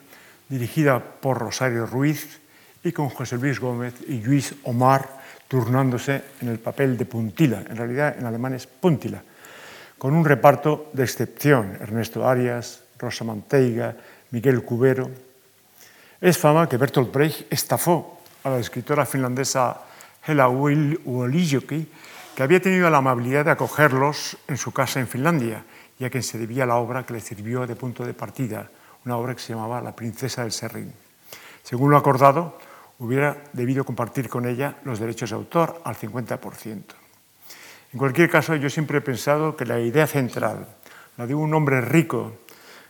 dirigida por Rosario Ruiz y con José Luis Gómez y Luis Omar turnándose en el papel de Puntila, en realidad en alemán es Puntila, con un reparto de excepción, Ernesto Arias, Rosa Manteiga, Miguel Cubero. Es fama que Bertolt Brecht estafó a la escritora finlandesa Hela Uolijoki que había tenido la amabilidad de acogerlos en su casa en Finlandia y a quien se debía la obra que le sirvió de punto de partida, una obra que se llamaba La princesa del Serrín. Según lo acordado, hubiera debido compartir con ella los derechos de autor al 50%. En cualquier caso, yo siempre he pensado que la idea central, la de un hombre rico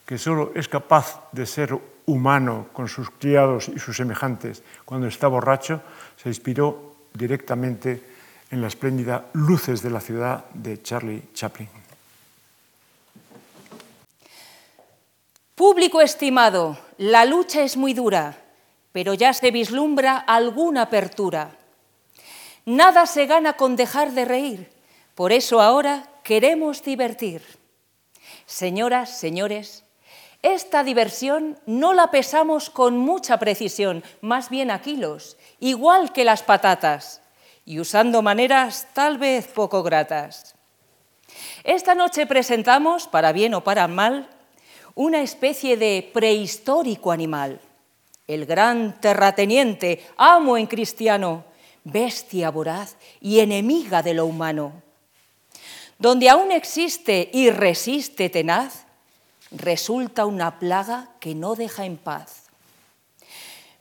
que solo es capaz de ser humano con sus criados y sus semejantes cuando está borracho, se inspiró directamente en la espléndida Luces de la ciudad de Charlie Chaplin. Público estimado, la lucha es muy dura, pero ya se vislumbra alguna apertura. Nada se gana con dejar de reír, por eso ahora queremos divertir. Señoras, señores, esta diversión no la pesamos con mucha precisión, más bien a kilos, igual que las patatas y usando maneras tal vez poco gratas. Esta noche presentamos, para bien o para mal, una especie de prehistórico animal, el gran terrateniente, amo en cristiano, bestia voraz y enemiga de lo humano. Donde aún existe y resiste tenaz, resulta una plaga que no deja en paz.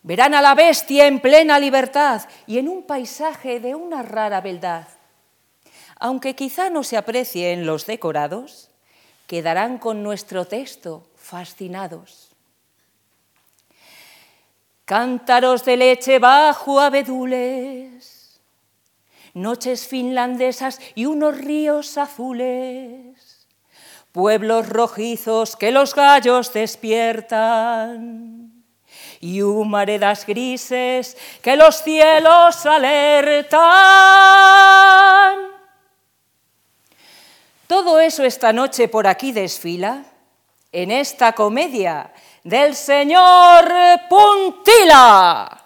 Verán a la bestia en plena libertad y en un paisaje de una rara beldad. Aunque quizá no se aprecien los decorados, quedarán con nuestro texto fascinados. Cántaros de leche bajo abedules, noches finlandesas y unos ríos azules, pueblos rojizos que los gallos despiertan y humaredas grises que los cielos alertan. Todo eso esta noche por aquí desfila en esta comedia del señor Puntila.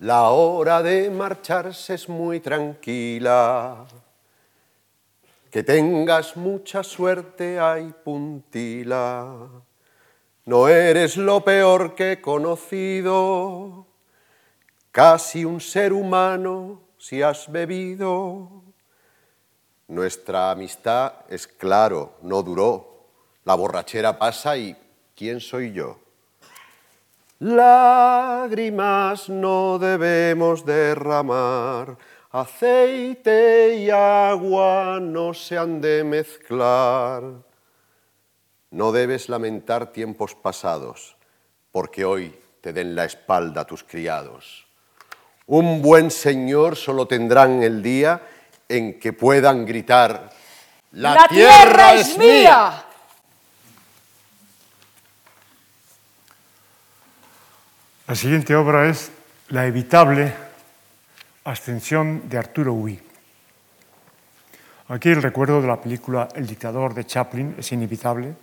La hora de marcharse es muy tranquila. Que tengas mucha suerte, ay puntila. No eres lo peor que he conocido, casi un ser humano si has bebido. Nuestra amistad es claro, no duró. La borrachera pasa y ¿quién soy yo? Lágrimas no debemos derramar, aceite y agua no se han de mezclar. No debes lamentar tiempos pasados, porque hoy te den la espalda tus criados. Un buen señor solo tendrán el día en que puedan gritar, La, tierra, es mía. La siguiente obra es La evitable ascensión de Arturo Huy. Aquí el recuerdo de la película El dictador de Chaplin es inevitable,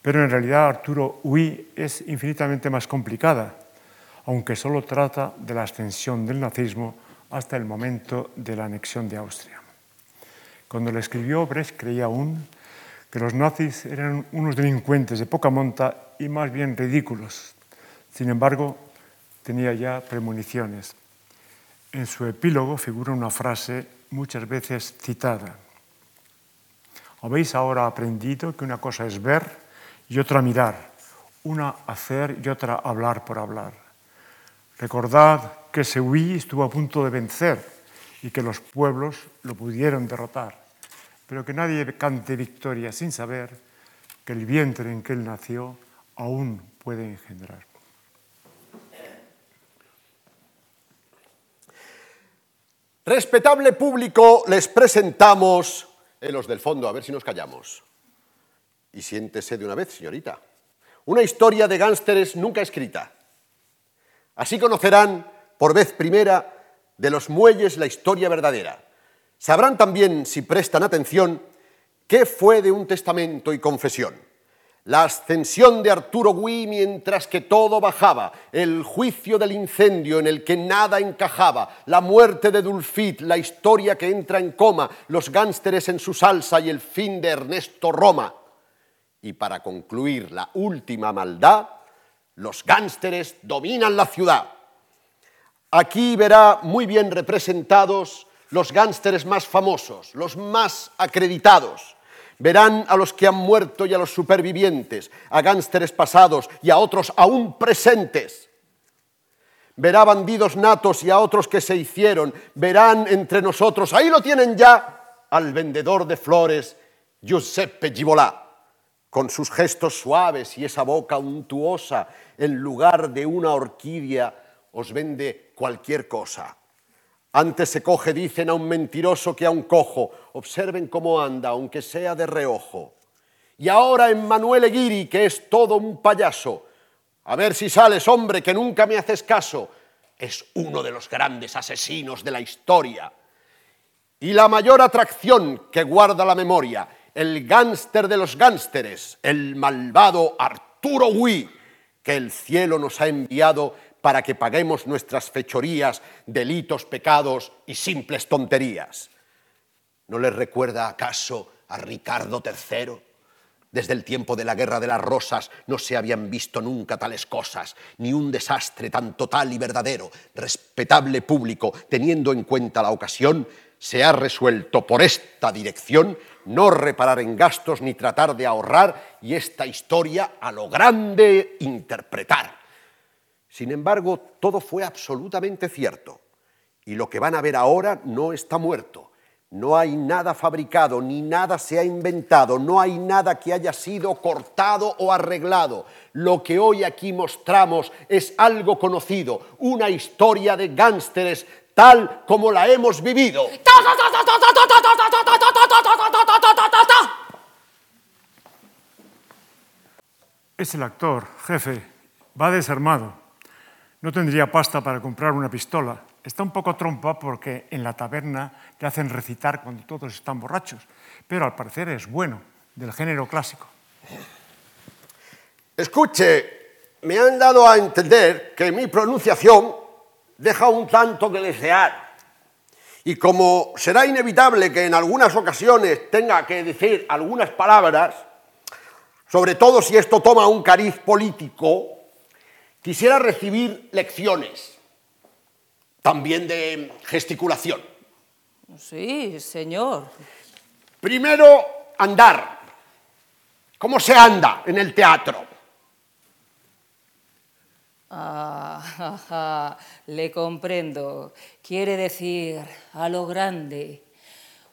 pero en realidad Arturo Huy es infinitamente más complicada, aunque solo trata de la ascensión del nazismo hasta el momento de la anexión de Austria. Cuando le escribió, Brecht creía aún que los nazis eran unos delincuentes de poca monta y más bien ridículos. Sin embargo, tenía ya premoniciones. En su epílogo figura una frase muchas veces citada. Habéis ahora aprendido que una cosa es ver y otra mirar, una hacer y otra hablar por hablar. Recordad que Sehuí estuvo a punto de vencer y que los pueblos lo pudieron derrotar, pero que nadie cante victoria sin saber que el vientre en que él nació aún puede engendrar. Respetable público, les presentamos, en los del fondo, a ver si nos callamos. Y siéntese de una vez, señorita. Una historia de gánsteres nunca escrita. Así conocerán por vez primera de los muelles la historia verdadera. Sabrán también, si prestan atención, qué fue de un testamento y confesión. La ascensión de Arturo Gui mientras que todo bajaba, el juicio del incendio en el que nada encajaba, la muerte de Dulfit, la historia que entra en coma, los gánsteres en su salsa y el fin de Ernesto Roma. Y para concluir la última maldad, los gánsteres dominan la ciudad. Aquí verá muy bien representados los gánsteres más famosos, los más acreditados. Verán a los que han muerto y a los supervivientes, a gánsteres pasados y a otros aún presentes. Verá bandidos natos y a otros que se hicieron. Verán entre nosotros, ahí lo tienen ya, al vendedor de flores, Giuseppe Givolà, con sus gestos suaves y esa boca untuosa, en lugar de una orquídea, os vende cualquier cosa. Antes se coge, dicen, a un mentiroso que a un cojo. Observen cómo anda, aunque sea de reojo. Y ahora en Manuel Eguiri, que es todo un payaso. A ver si sales, hombre, que nunca me haces caso. Es uno de los grandes asesinos de la historia. Y la mayor atracción que guarda la memoria, el gánster de los gánsteres, el malvado Arturo Huy, que el cielo nos ha enviado para que paguemos nuestras fechorías, delitos, pecados y simples tonterías. ¿No les recuerda acaso a Ricardo III? Desde el tiempo de la Guerra de las Rosas no se habían visto nunca tales cosas, ni un desastre tan total y verdadero. Respetable público, teniendo en cuenta la ocasión, se ha resuelto por esta dirección no reparar en gastos ni tratar de ahorrar y esta historia a lo grande interpretar. Sin embargo, todo fue absolutamente cierto. Y lo que van a ver ahora no está muerto. No hay nada fabricado, ni nada se ha inventado, no hay nada que haya sido cortado o arreglado. Lo que hoy aquí mostramos es algo conocido, una historia de gánsteres tal como la hemos vivido. Es el actor, jefe, va desarmado no tendría pasta para comprar una pistola. Está un poco trompa porque en la taberna le hacen recitar cuando todos están borrachos, pero al parecer es bueno, del género clásico. Escuche, me han dado a entender que mi pronunciación deja un tanto que desear. Y como será inevitable que en algunas ocasiones tenga que decir algunas palabras, sobre todo si esto toma un cariz político, quisiera recibir lecciones, también de gesticulación. Sí, señor. Primero, andar. ¿Cómo se anda en el teatro? Ah, (laughs) le comprendo. Quiere decir a lo grande.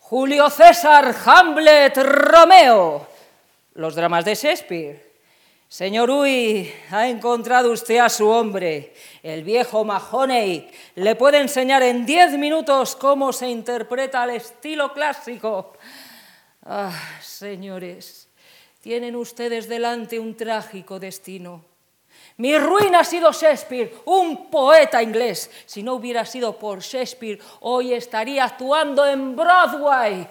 Julio César, Hamlet, Romeo. Los dramas de Shakespeare. Señor Uy, ha encontrado usted a su hombre, el viejo Mahoney. Le puede enseñar en diez minutos cómo se interpreta al estilo clásico. Ah, señores, tienen ustedes delante un trágico destino. Mi ruina ha sido Shakespeare, un poeta inglés. Si no hubiera sido por Shakespeare, hoy estaría actuando en Broadway.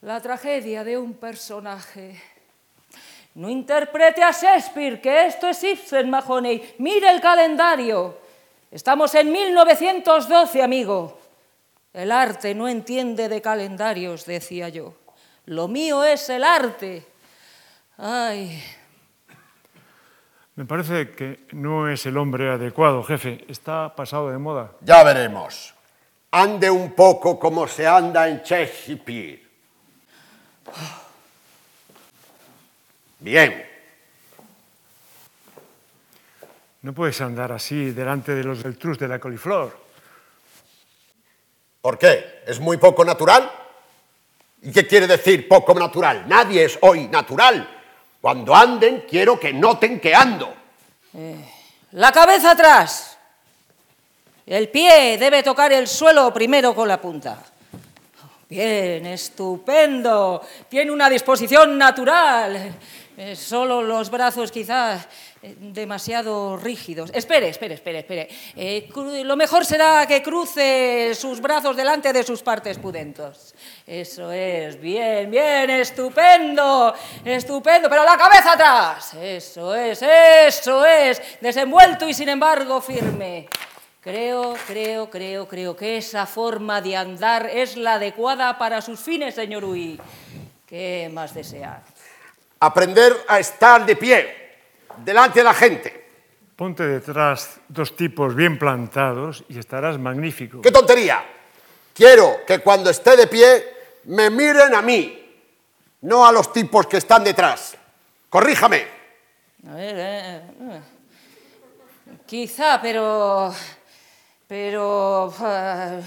La tragedia de un personaje. No interprete a Shakespeare, que esto es Ibsen, Mahoney. Mire el calendario. Estamos en 1912, amigo. El arte no entiende de calendarios, decía yo. Lo mío es el arte. Ay, Me parece que no es el hombre adecuado, jefe. Está pasado de moda. Ya veremos. Ande un poco como se anda en Shakespeare. Bien. No puedes andar así delante de los del trus de la coliflor. ¿Por qué? ¿Es muy poco natural? ¿Y qué quiere decir poco natural? Nadie es hoy natural. Cuando anden, quiero que noten que ando. La cabeza atrás. El pie debe tocar el suelo primero con la punta. Bien, estupendo. Tiene una disposición natural. Eh, solo los brazos quizás eh, demasiado rígidos. Espere, espere, espere, espere. Eh, lo mejor será que cruce sus brazos delante de sus partes pudentos. Eso es, bien, bien, estupendo, estupendo, pero la cabeza atrás. Eso es, eso es, desenvuelto y sin embargo firme. Creo, creo, creo, creo que esa forma de andar es la adecuada para sus fines, señor Uy. ¿Qué más desea? Aprender a estar de pie, delante de la gente. Ponte detrás dos tipos bien plantados y estarás magnífico. ¡Qué tontería! Quiero que cuando esté de pie me miren a mí, no a los tipos que están detrás. Corríjame. A ver, eh, eh, quizá, pero, pero, eh,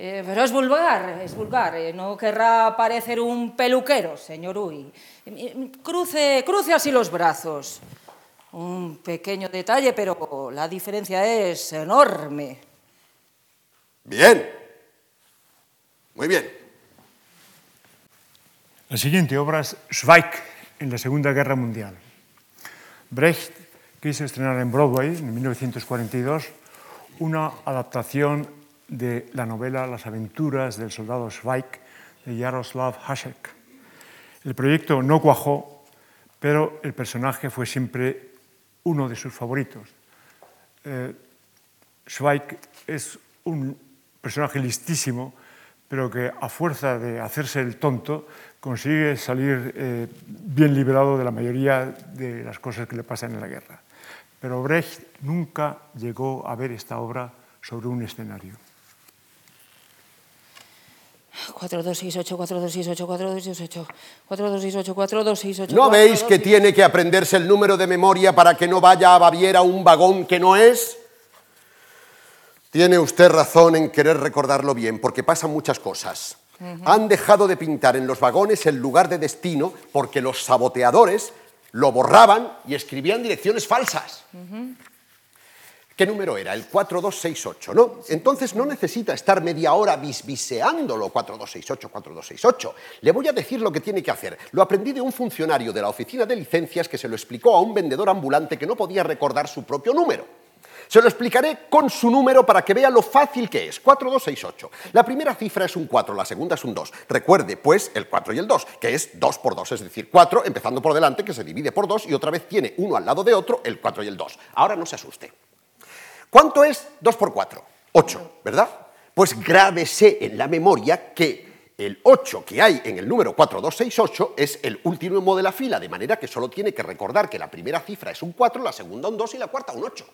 eh, pero es vulgar, es vulgar. eh, No querrá parecer un peluquero, señor Uy. Eh, Cruce, cruce así los brazos. Un pequeño detalle, pero la diferencia es enorme. Bien. Muy bien. La siguiente obra es Schweig en la Segunda Guerra Mundial. Brecht quiso estrenar en Broadway en 1942 una adaptación de la novela Las aventuras del soldado Schweig de Jaroslav Hasek. El proyecto no cuajó, pero el personaje fue siempre uno de sus favoritos. Eh, Schweig es un personaje listísimo, pero que a fuerza de hacerse el tonto consigue salir eh, bien librado de la mayoría de las cosas que le pasan en la guerra. Pero Brecht nunca llegó a ver esta obra sobre un escenario. 4, 2, 6, 8, 4, 2, 6, 8, 4, 2, 6, 8, 4, 2, 6, 8, 4, 2, 6, 8. ¿No veis que tiene que aprenderse el número de memoria para que no vaya a Baviera un vagón que no es? Tiene usted razón en querer recordarlo bien, porque pasan muchas cosas. Han dejado de pintar en los vagones el lugar de destino porque los saboteadores lo borraban y escribían direcciones falsas. ¿Qué número era? El 4268, ¿no? Entonces no necesita estar media hora bisbiseándolo, 4268, 4268. Le voy a decir lo que tiene que hacer. Lo aprendí de un funcionario de la oficina de licencias que se lo explicó a un vendedor ambulante que no podía recordar su propio número. Se lo explicaré con su número para que vea lo fácil que es. 4268. La primera cifra es un 4, la segunda es un 2. Recuerde, pues, el 4 y el 2, que es 2 por 2, es decir, 4 empezando por delante, que se divide por 2 y otra vez tiene uno al lado de otro, el 4 y el 2. Ahora no se asuste. ¿Cuánto es 2 por 4? 8, ¿verdad? Pues grábese en la memoria que el 8 que hay en el número 4268 es el último de la fila, de manera que solo tiene que recordar que la primera cifra es un 4, la segunda un 2 y la cuarta un 8.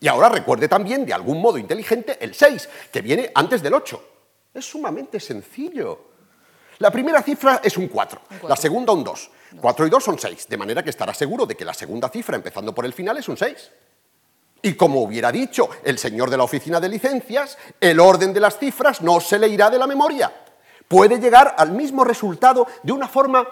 Y ahora recuerde también, de algún modo inteligente, el 6, que viene antes del 8. Es sumamente sencillo. La primera cifra es un 4, la segunda un 2. 4 y 2 son 6, de manera que estará seguro de que la segunda cifra, empezando por el final, es un 6. Y como hubiera dicho el señor de la oficina de licencias, el orden de las cifras no se le irá de la memoria. Puede llegar al mismo resultado de una forma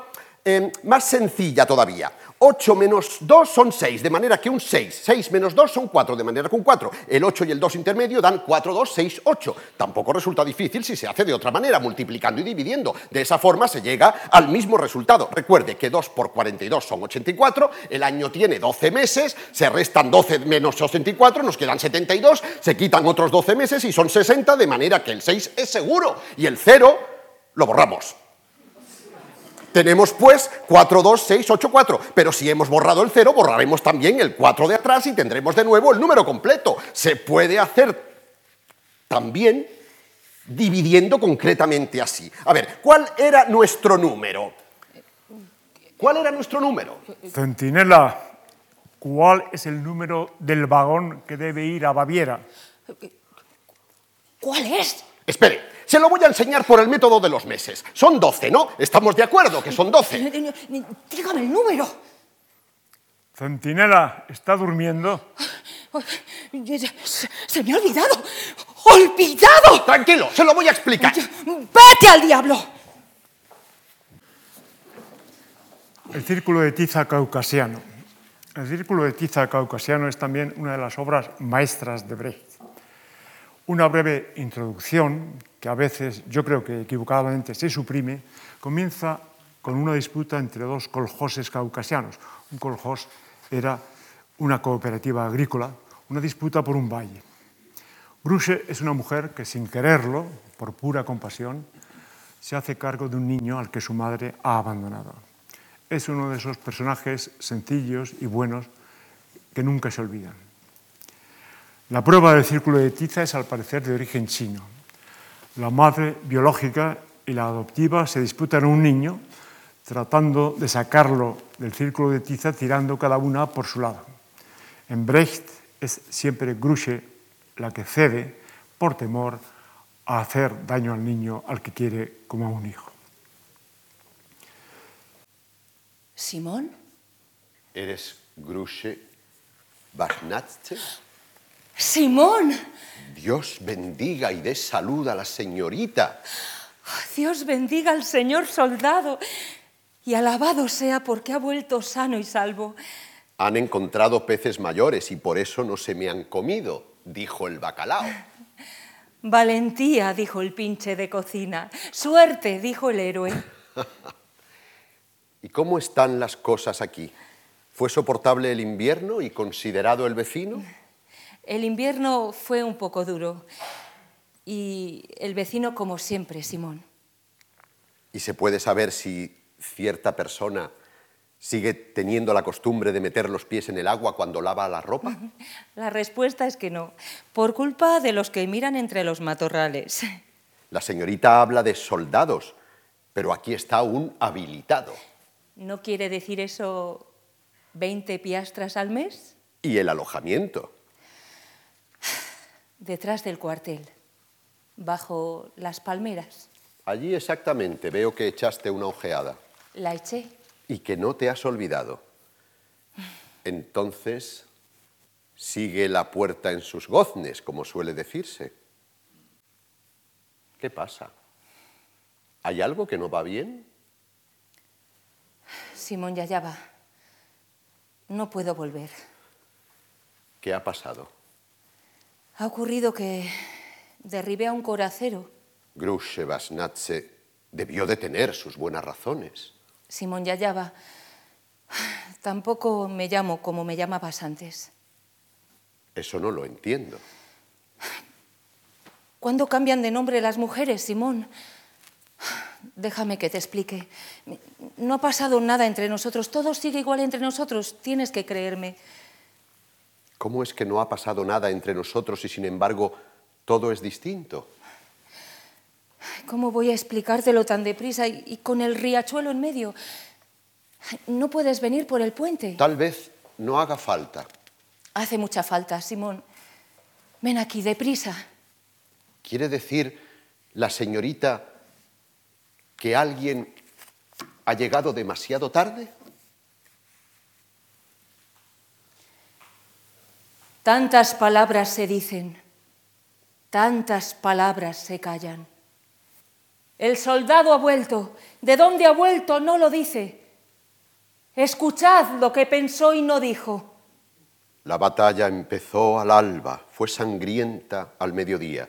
eh, más sencilla todavía. 8 menos 2 son 6, de manera que un 6. 6 menos 2 son 4, de manera que un 4. El 8 y el 2 intermedio dan 4, 2, 6, 8. Tampoco resulta difícil si se hace de otra manera, multiplicando y dividiendo. De esa forma se llega al mismo resultado. Recuerde que 2 por 42 son 84, el año tiene 12 meses, se restan 12 menos 84, nos quedan 72, se quitan otros 12 meses y son 60, de manera que el 6 es seguro y el 0 lo borramos. Tenemos pues 4, 2, 6, 8, 4. Pero si hemos borrado el 0, borraremos también el 4 de atrás y tendremos de nuevo el número completo. Se puede hacer también dividiendo concretamente así. A ver, ¿cuál era nuestro número? ¿Cuál era nuestro número? Centinela, ¿cuál es el número del vagón que debe ir a Baviera? ¿Cuál es? Espere, se lo voy a enseñar por el método de los meses. Son 12, ¿no? Estamos de acuerdo que son 12. Dígame el número. Centinela, ¿está durmiendo? Se me ha olvidado. ¡Olvidado! Tranquilo, se lo voy a explicar. ¡Vete al diablo! El círculo de tiza caucasiano. El círculo de tiza caucasiano es también una de las obras maestras de Brecht. Una breve introducción, que a veces yo creo que equivocadamente se suprime, comienza con una disputa entre dos coljoses caucasianos. Un coljós era una cooperativa agrícola, una disputa por un valle. Bruce es una mujer que sin quererlo, por pura compasión, se hace cargo de un niño al que su madre ha abandonado. Es uno de esos personajes sencillos y buenos que nunca se olvidan. La prueba del círculo de tiza es al parecer de origen chino. La madre biológica y la adoptiva se disputan a un niño tratando de sacarlo del círculo de tiza tirando cada una por su lado. En Brecht es siempre Gruche la que cede por temor a hacer daño al niño al que quiere como a un hijo. ¿Simón? ¿Eres Gruche Barnatze? ¡Simón! Dios bendiga y dé salud a la señorita. Dios bendiga al señor soldado y alabado sea porque ha vuelto sano y salvo. Han encontrado peces mayores y por eso no se me han comido, dijo el bacalao. (laughs) Valentía, dijo el pinche de cocina. Suerte, dijo el héroe. (laughs) ¿Y cómo están las cosas aquí? ¿Fue soportable el invierno y considerado el vecino? El invierno fue un poco duro y el vecino como siempre, Simón. ¿Y se puede saber si cierta persona sigue teniendo la costumbre de meter los pies en el agua cuando lava la ropa? (laughs) La respuesta es que no, por culpa de los que miran entre los matorrales. (laughs) La señorita habla de soldados, pero aquí está un habilitado. ¿No quiere decir eso 20 piastras al mes? ¿Y el alojamiento? Detrás del cuartel, bajo las palmeras. Allí exactamente, veo que echaste una ojeada. La eché. Y que no te has olvidado. Entonces, sigue la puerta en sus goznes, como suele decirse. ¿Qué pasa? ¿Hay algo que no va bien? Simón Yayaba, no puedo volver. ¿Qué ha pasado? Ha ocurrido que derribé a un coracero. Grushe Basnatze debió de tener sus buenas razones. Simón Yayaba, tampoco me llamo como me llamabas antes. Eso no lo entiendo. ¿Cuándo cambian de nombre las mujeres, Simón? Déjame que te explique. No ha pasado nada entre nosotros, todo sigue igual entre nosotros, tienes que creerme. ¿Cómo es que no ha pasado nada entre nosotros y sin embargo todo es distinto? ¿Cómo voy a explicártelo tan deprisa y, y con el riachuelo en medio? ¿No puedes venir por el puente? Tal vez no haga falta. Hace mucha falta, Simón. Ven aquí, deprisa. ¿Quiere decir la señorita que alguien ha llegado demasiado tarde? Tantas palabras se dicen, tantas palabras se callan. El soldado ha vuelto. ¿De dónde ha vuelto? No lo dice. Escuchad lo que pensó y no dijo. La batalla empezó al alba, fue sangrienta al mediodía.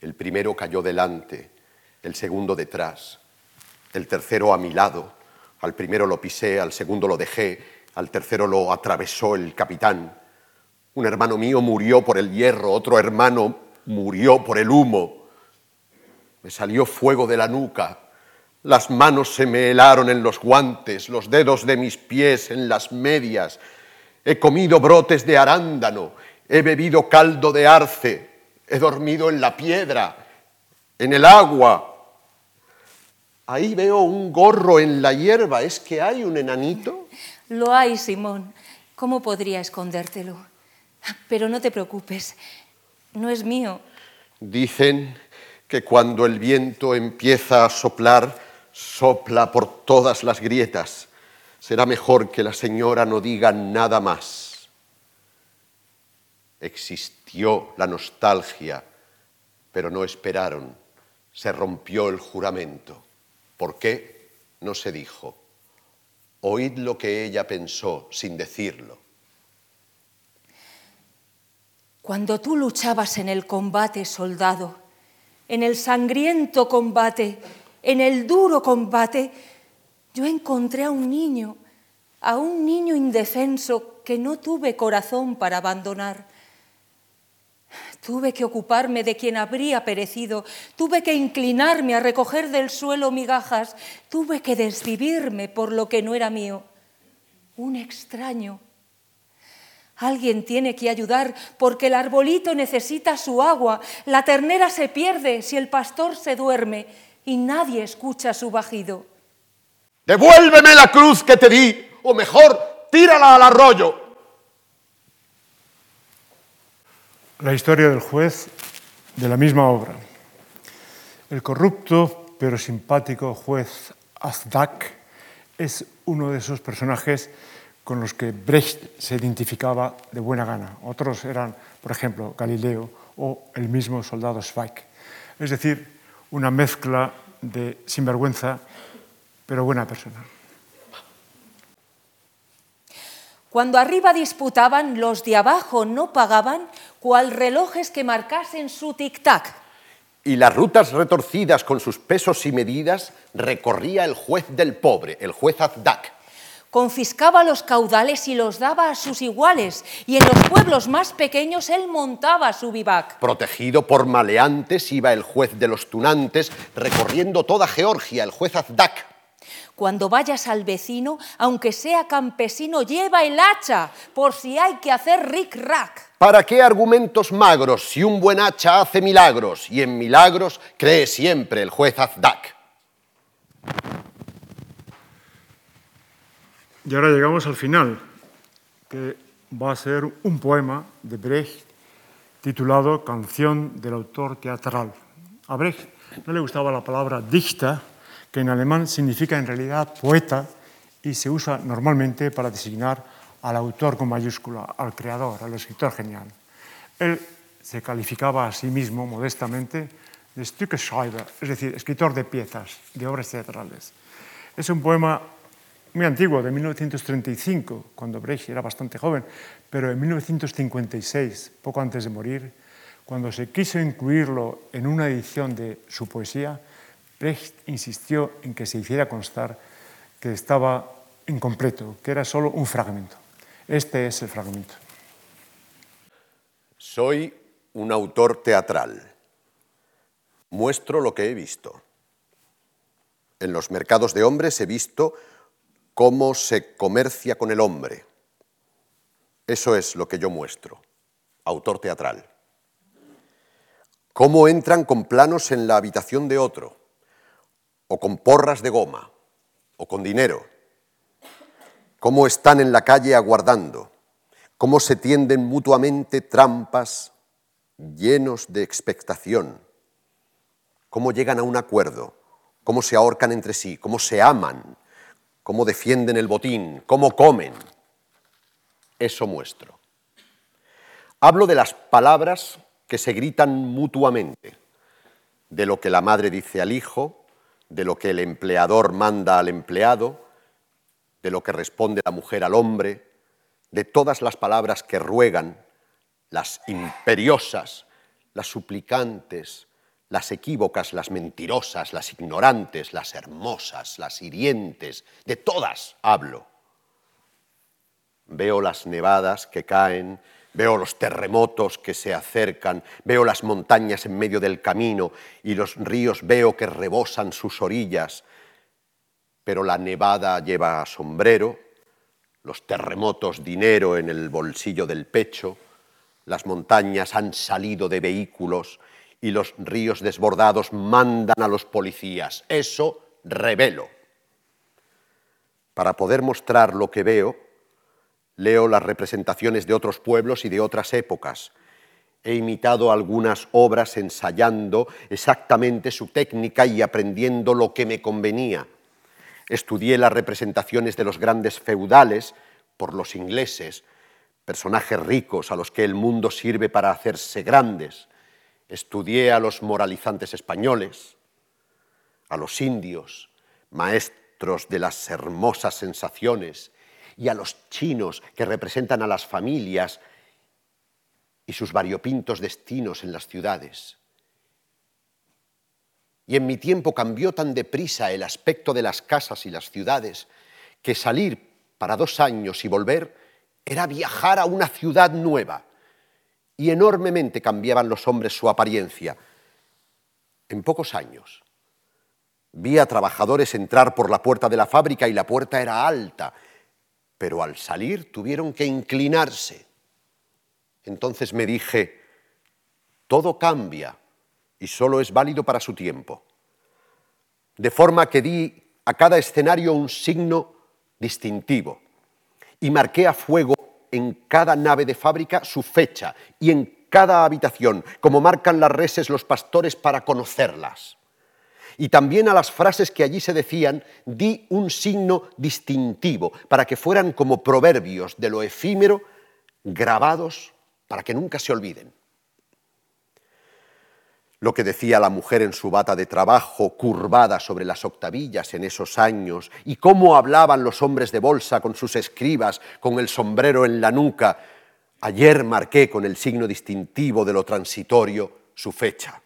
El primero cayó delante, el segundo detrás, el tercero a mi lado. Al primero lo pisé, al segundo lo dejé, al tercero lo atravesó el capitán. Un hermano mío murió por el hierro, otro hermano murió por el humo. Me salió fuego de la nuca, las manos se me helaron en los guantes, los dedos de mis pies en las medias. He comido brotes de arándano, he bebido caldo de arce, he dormido en la piedra, en el agua. Ahí veo un gorro en la hierba. ¿Es que hay un enanito? Lo hay, Simón. ¿Cómo podría escondértelo? Pero no te preocupes, no es mío. Dicen que cuando el viento empieza a soplar, sopla por todas las grietas. Será mejor que la señora no diga nada más. Existió la nostalgia, pero no esperaron. Se rompió el juramento. ¿Por qué? No se dijo. Oíd lo que ella pensó sin decirlo. Cuando tú luchabas en el combate, soldado, en el sangriento combate, en el duro combate, yo encontré a un niño, a un niño indefenso que no tuve corazón para abandonar. Tuve que ocuparme de quien habría perecido, tuve que inclinarme a recoger del suelo migajas, tuve que desvivirme por lo que no era mío. Un extraño. Alguien tiene que ayudar porque el arbolito necesita su agua, la ternera se pierde si el pastor se duerme y nadie escucha su bajido. Devuélveme la cruz que te di, o mejor, tírala al arroyo. La historia del juez de la misma obra. El corrupto pero simpático juez Azdak es uno de esos personajes con los que Brecht se identificaba de buena gana. Otros eran, por ejemplo, Galileo o el mismo soldado Zweig. Es decir, una mezcla de sinvergüenza, pero buena persona. Cuando arriba disputaban, los de abajo no pagaban, cual relojes que marcasen su tic-tac. Y las rutas retorcidas con sus pesos y medidas recorría el juez del pobre, el juez Azdak. Confiscaba los caudales y los daba a sus iguales, y en los pueblos más pequeños él montaba su vivac. Protegido por maleantes iba el juez de los tunantes recorriendo toda Georgia, el juez Azdak. Cuando vayas al vecino, aunque sea campesino, lleva el hacha por si hay que hacer ric-rac. ¿Para qué argumentos magros si un buen hacha hace milagros? Y en milagros cree siempre el juez Azdak. Y ahora llegamos al final, que va a ser un poema de Brecht titulado Canción del autor teatral. A Brecht no le gustaba la palabra dichter, que en alemán significa en realidad poeta y se usa normalmente para designar al autor con mayúscula, al creador, al escritor genial. Él se calificaba a sí mismo modestamente de Stückeschreiber, es decir, escritor de piezas, de obras teatrales. Es un poema muy antiguo, de 1935, cuando Brecht era bastante joven, pero en 1956, poco antes de morir, cuando se quiso incluirlo en una edición de su poesía, Brecht insistió en que se hiciera constar que estaba incompleto, que era solo un fragmento. Este es el fragmento. Soy un autor teatral. Muestro lo que he visto. En los mercados de hombres he visto cómo se comercia con el hombre. Eso es lo que yo muestro, autor teatral. Cómo entran con planos en la habitación de otro, o con porras de goma, o con dinero. Cómo están en la calle aguardando, cómo se tienden mutuamente trampas llenos de expectación, cómo llegan a un acuerdo, cómo se ahorcan entre sí, cómo se aman, cómo defienden el botín, cómo comen. Eso muestro. Hablo de las palabras que se gritan mutuamente, de lo que la madre dice al hijo, de lo que el empleador manda al empleado, de lo que responde la mujer al hombre, de todas las palabras que ruegan, las imperiosas, las suplicantes, las equívocas, las mentirosas, las ignorantes, las hermosas, las hirientes, de todas hablo. Veo las nevadas que caen, veo los terremotos que se acercan, veo las montañas en medio del camino y los ríos veo que rebosan sus orillas, pero la nevada lleva sombrero, los terremotos dinero en el bolsillo del pecho, las montañas han salido de vehículos y los ríos desbordados mandan a los policías. Eso revelo. Para poder mostrar lo que veo, leo las representaciones de otros pueblos y de otras épocas. He imitado algunas obras ensayando exactamente su técnica y aprendiendo lo que me convenía. Estudié las representaciones de los grandes feudales por los ingleses, personajes ricos a los que el mundo sirve para hacerse grandes. Estudié a los moralizantes españoles, a los indios, maestros de las hermosas sensaciones, y a los chinos que representan a las familias y sus variopintos destinos en las ciudades. Y en mi tiempo cambió tan deprisa el aspecto de las casas y las ciudades que salir para dos años y volver era viajar a una ciudad nueva. Y enormemente cambiaban los hombres su apariencia. En pocos años vi a trabajadores entrar por la puerta de la fábrica y la puerta era alta pero al salir tuvieron que inclinarse. Entonces me dije, todo cambia y solo es válido para su tiempo. De forma que di a cada escenario un signo distintivo y marqué a fuego en cada nave de fábrica su fecha y en cada habitación, como marcan las reses los pastores para conocerlas y también a las frases que allí se decían di un signo distintivo para que fueran como proverbios de lo efímero grabados para que nunca se olviden. Lo que decía la mujer en su bata de trabajo curvada sobre las octavillas en esos años y cómo hablaban los hombres de bolsa con sus escribas, con el sombrero en la nuca, ayer marqué con el signo distintivo de lo transitorio su fecha.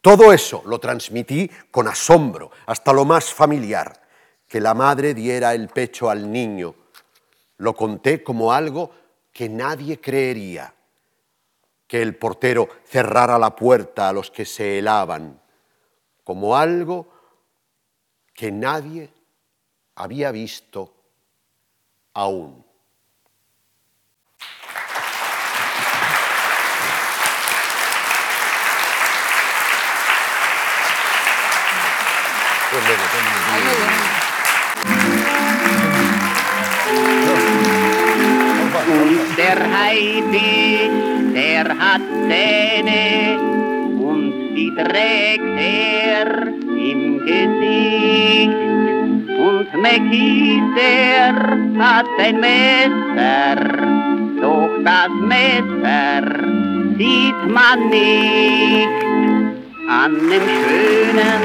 Todo eso lo transmití con asombro, hasta lo más familiar, que la madre diera el pecho al niño. Lo conté como algo que nadie creería, que el portero cerrara la puerta a los que se helaban, como algo que nadie había visto aún. Hat Zähne und die trägt er im Gesicht. Und Mekis, der hat ein Messer, doch das Messer sieht man nicht an dem schönen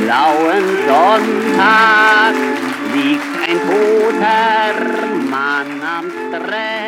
blauen Sonntag liegt ein toter Mann am Strand.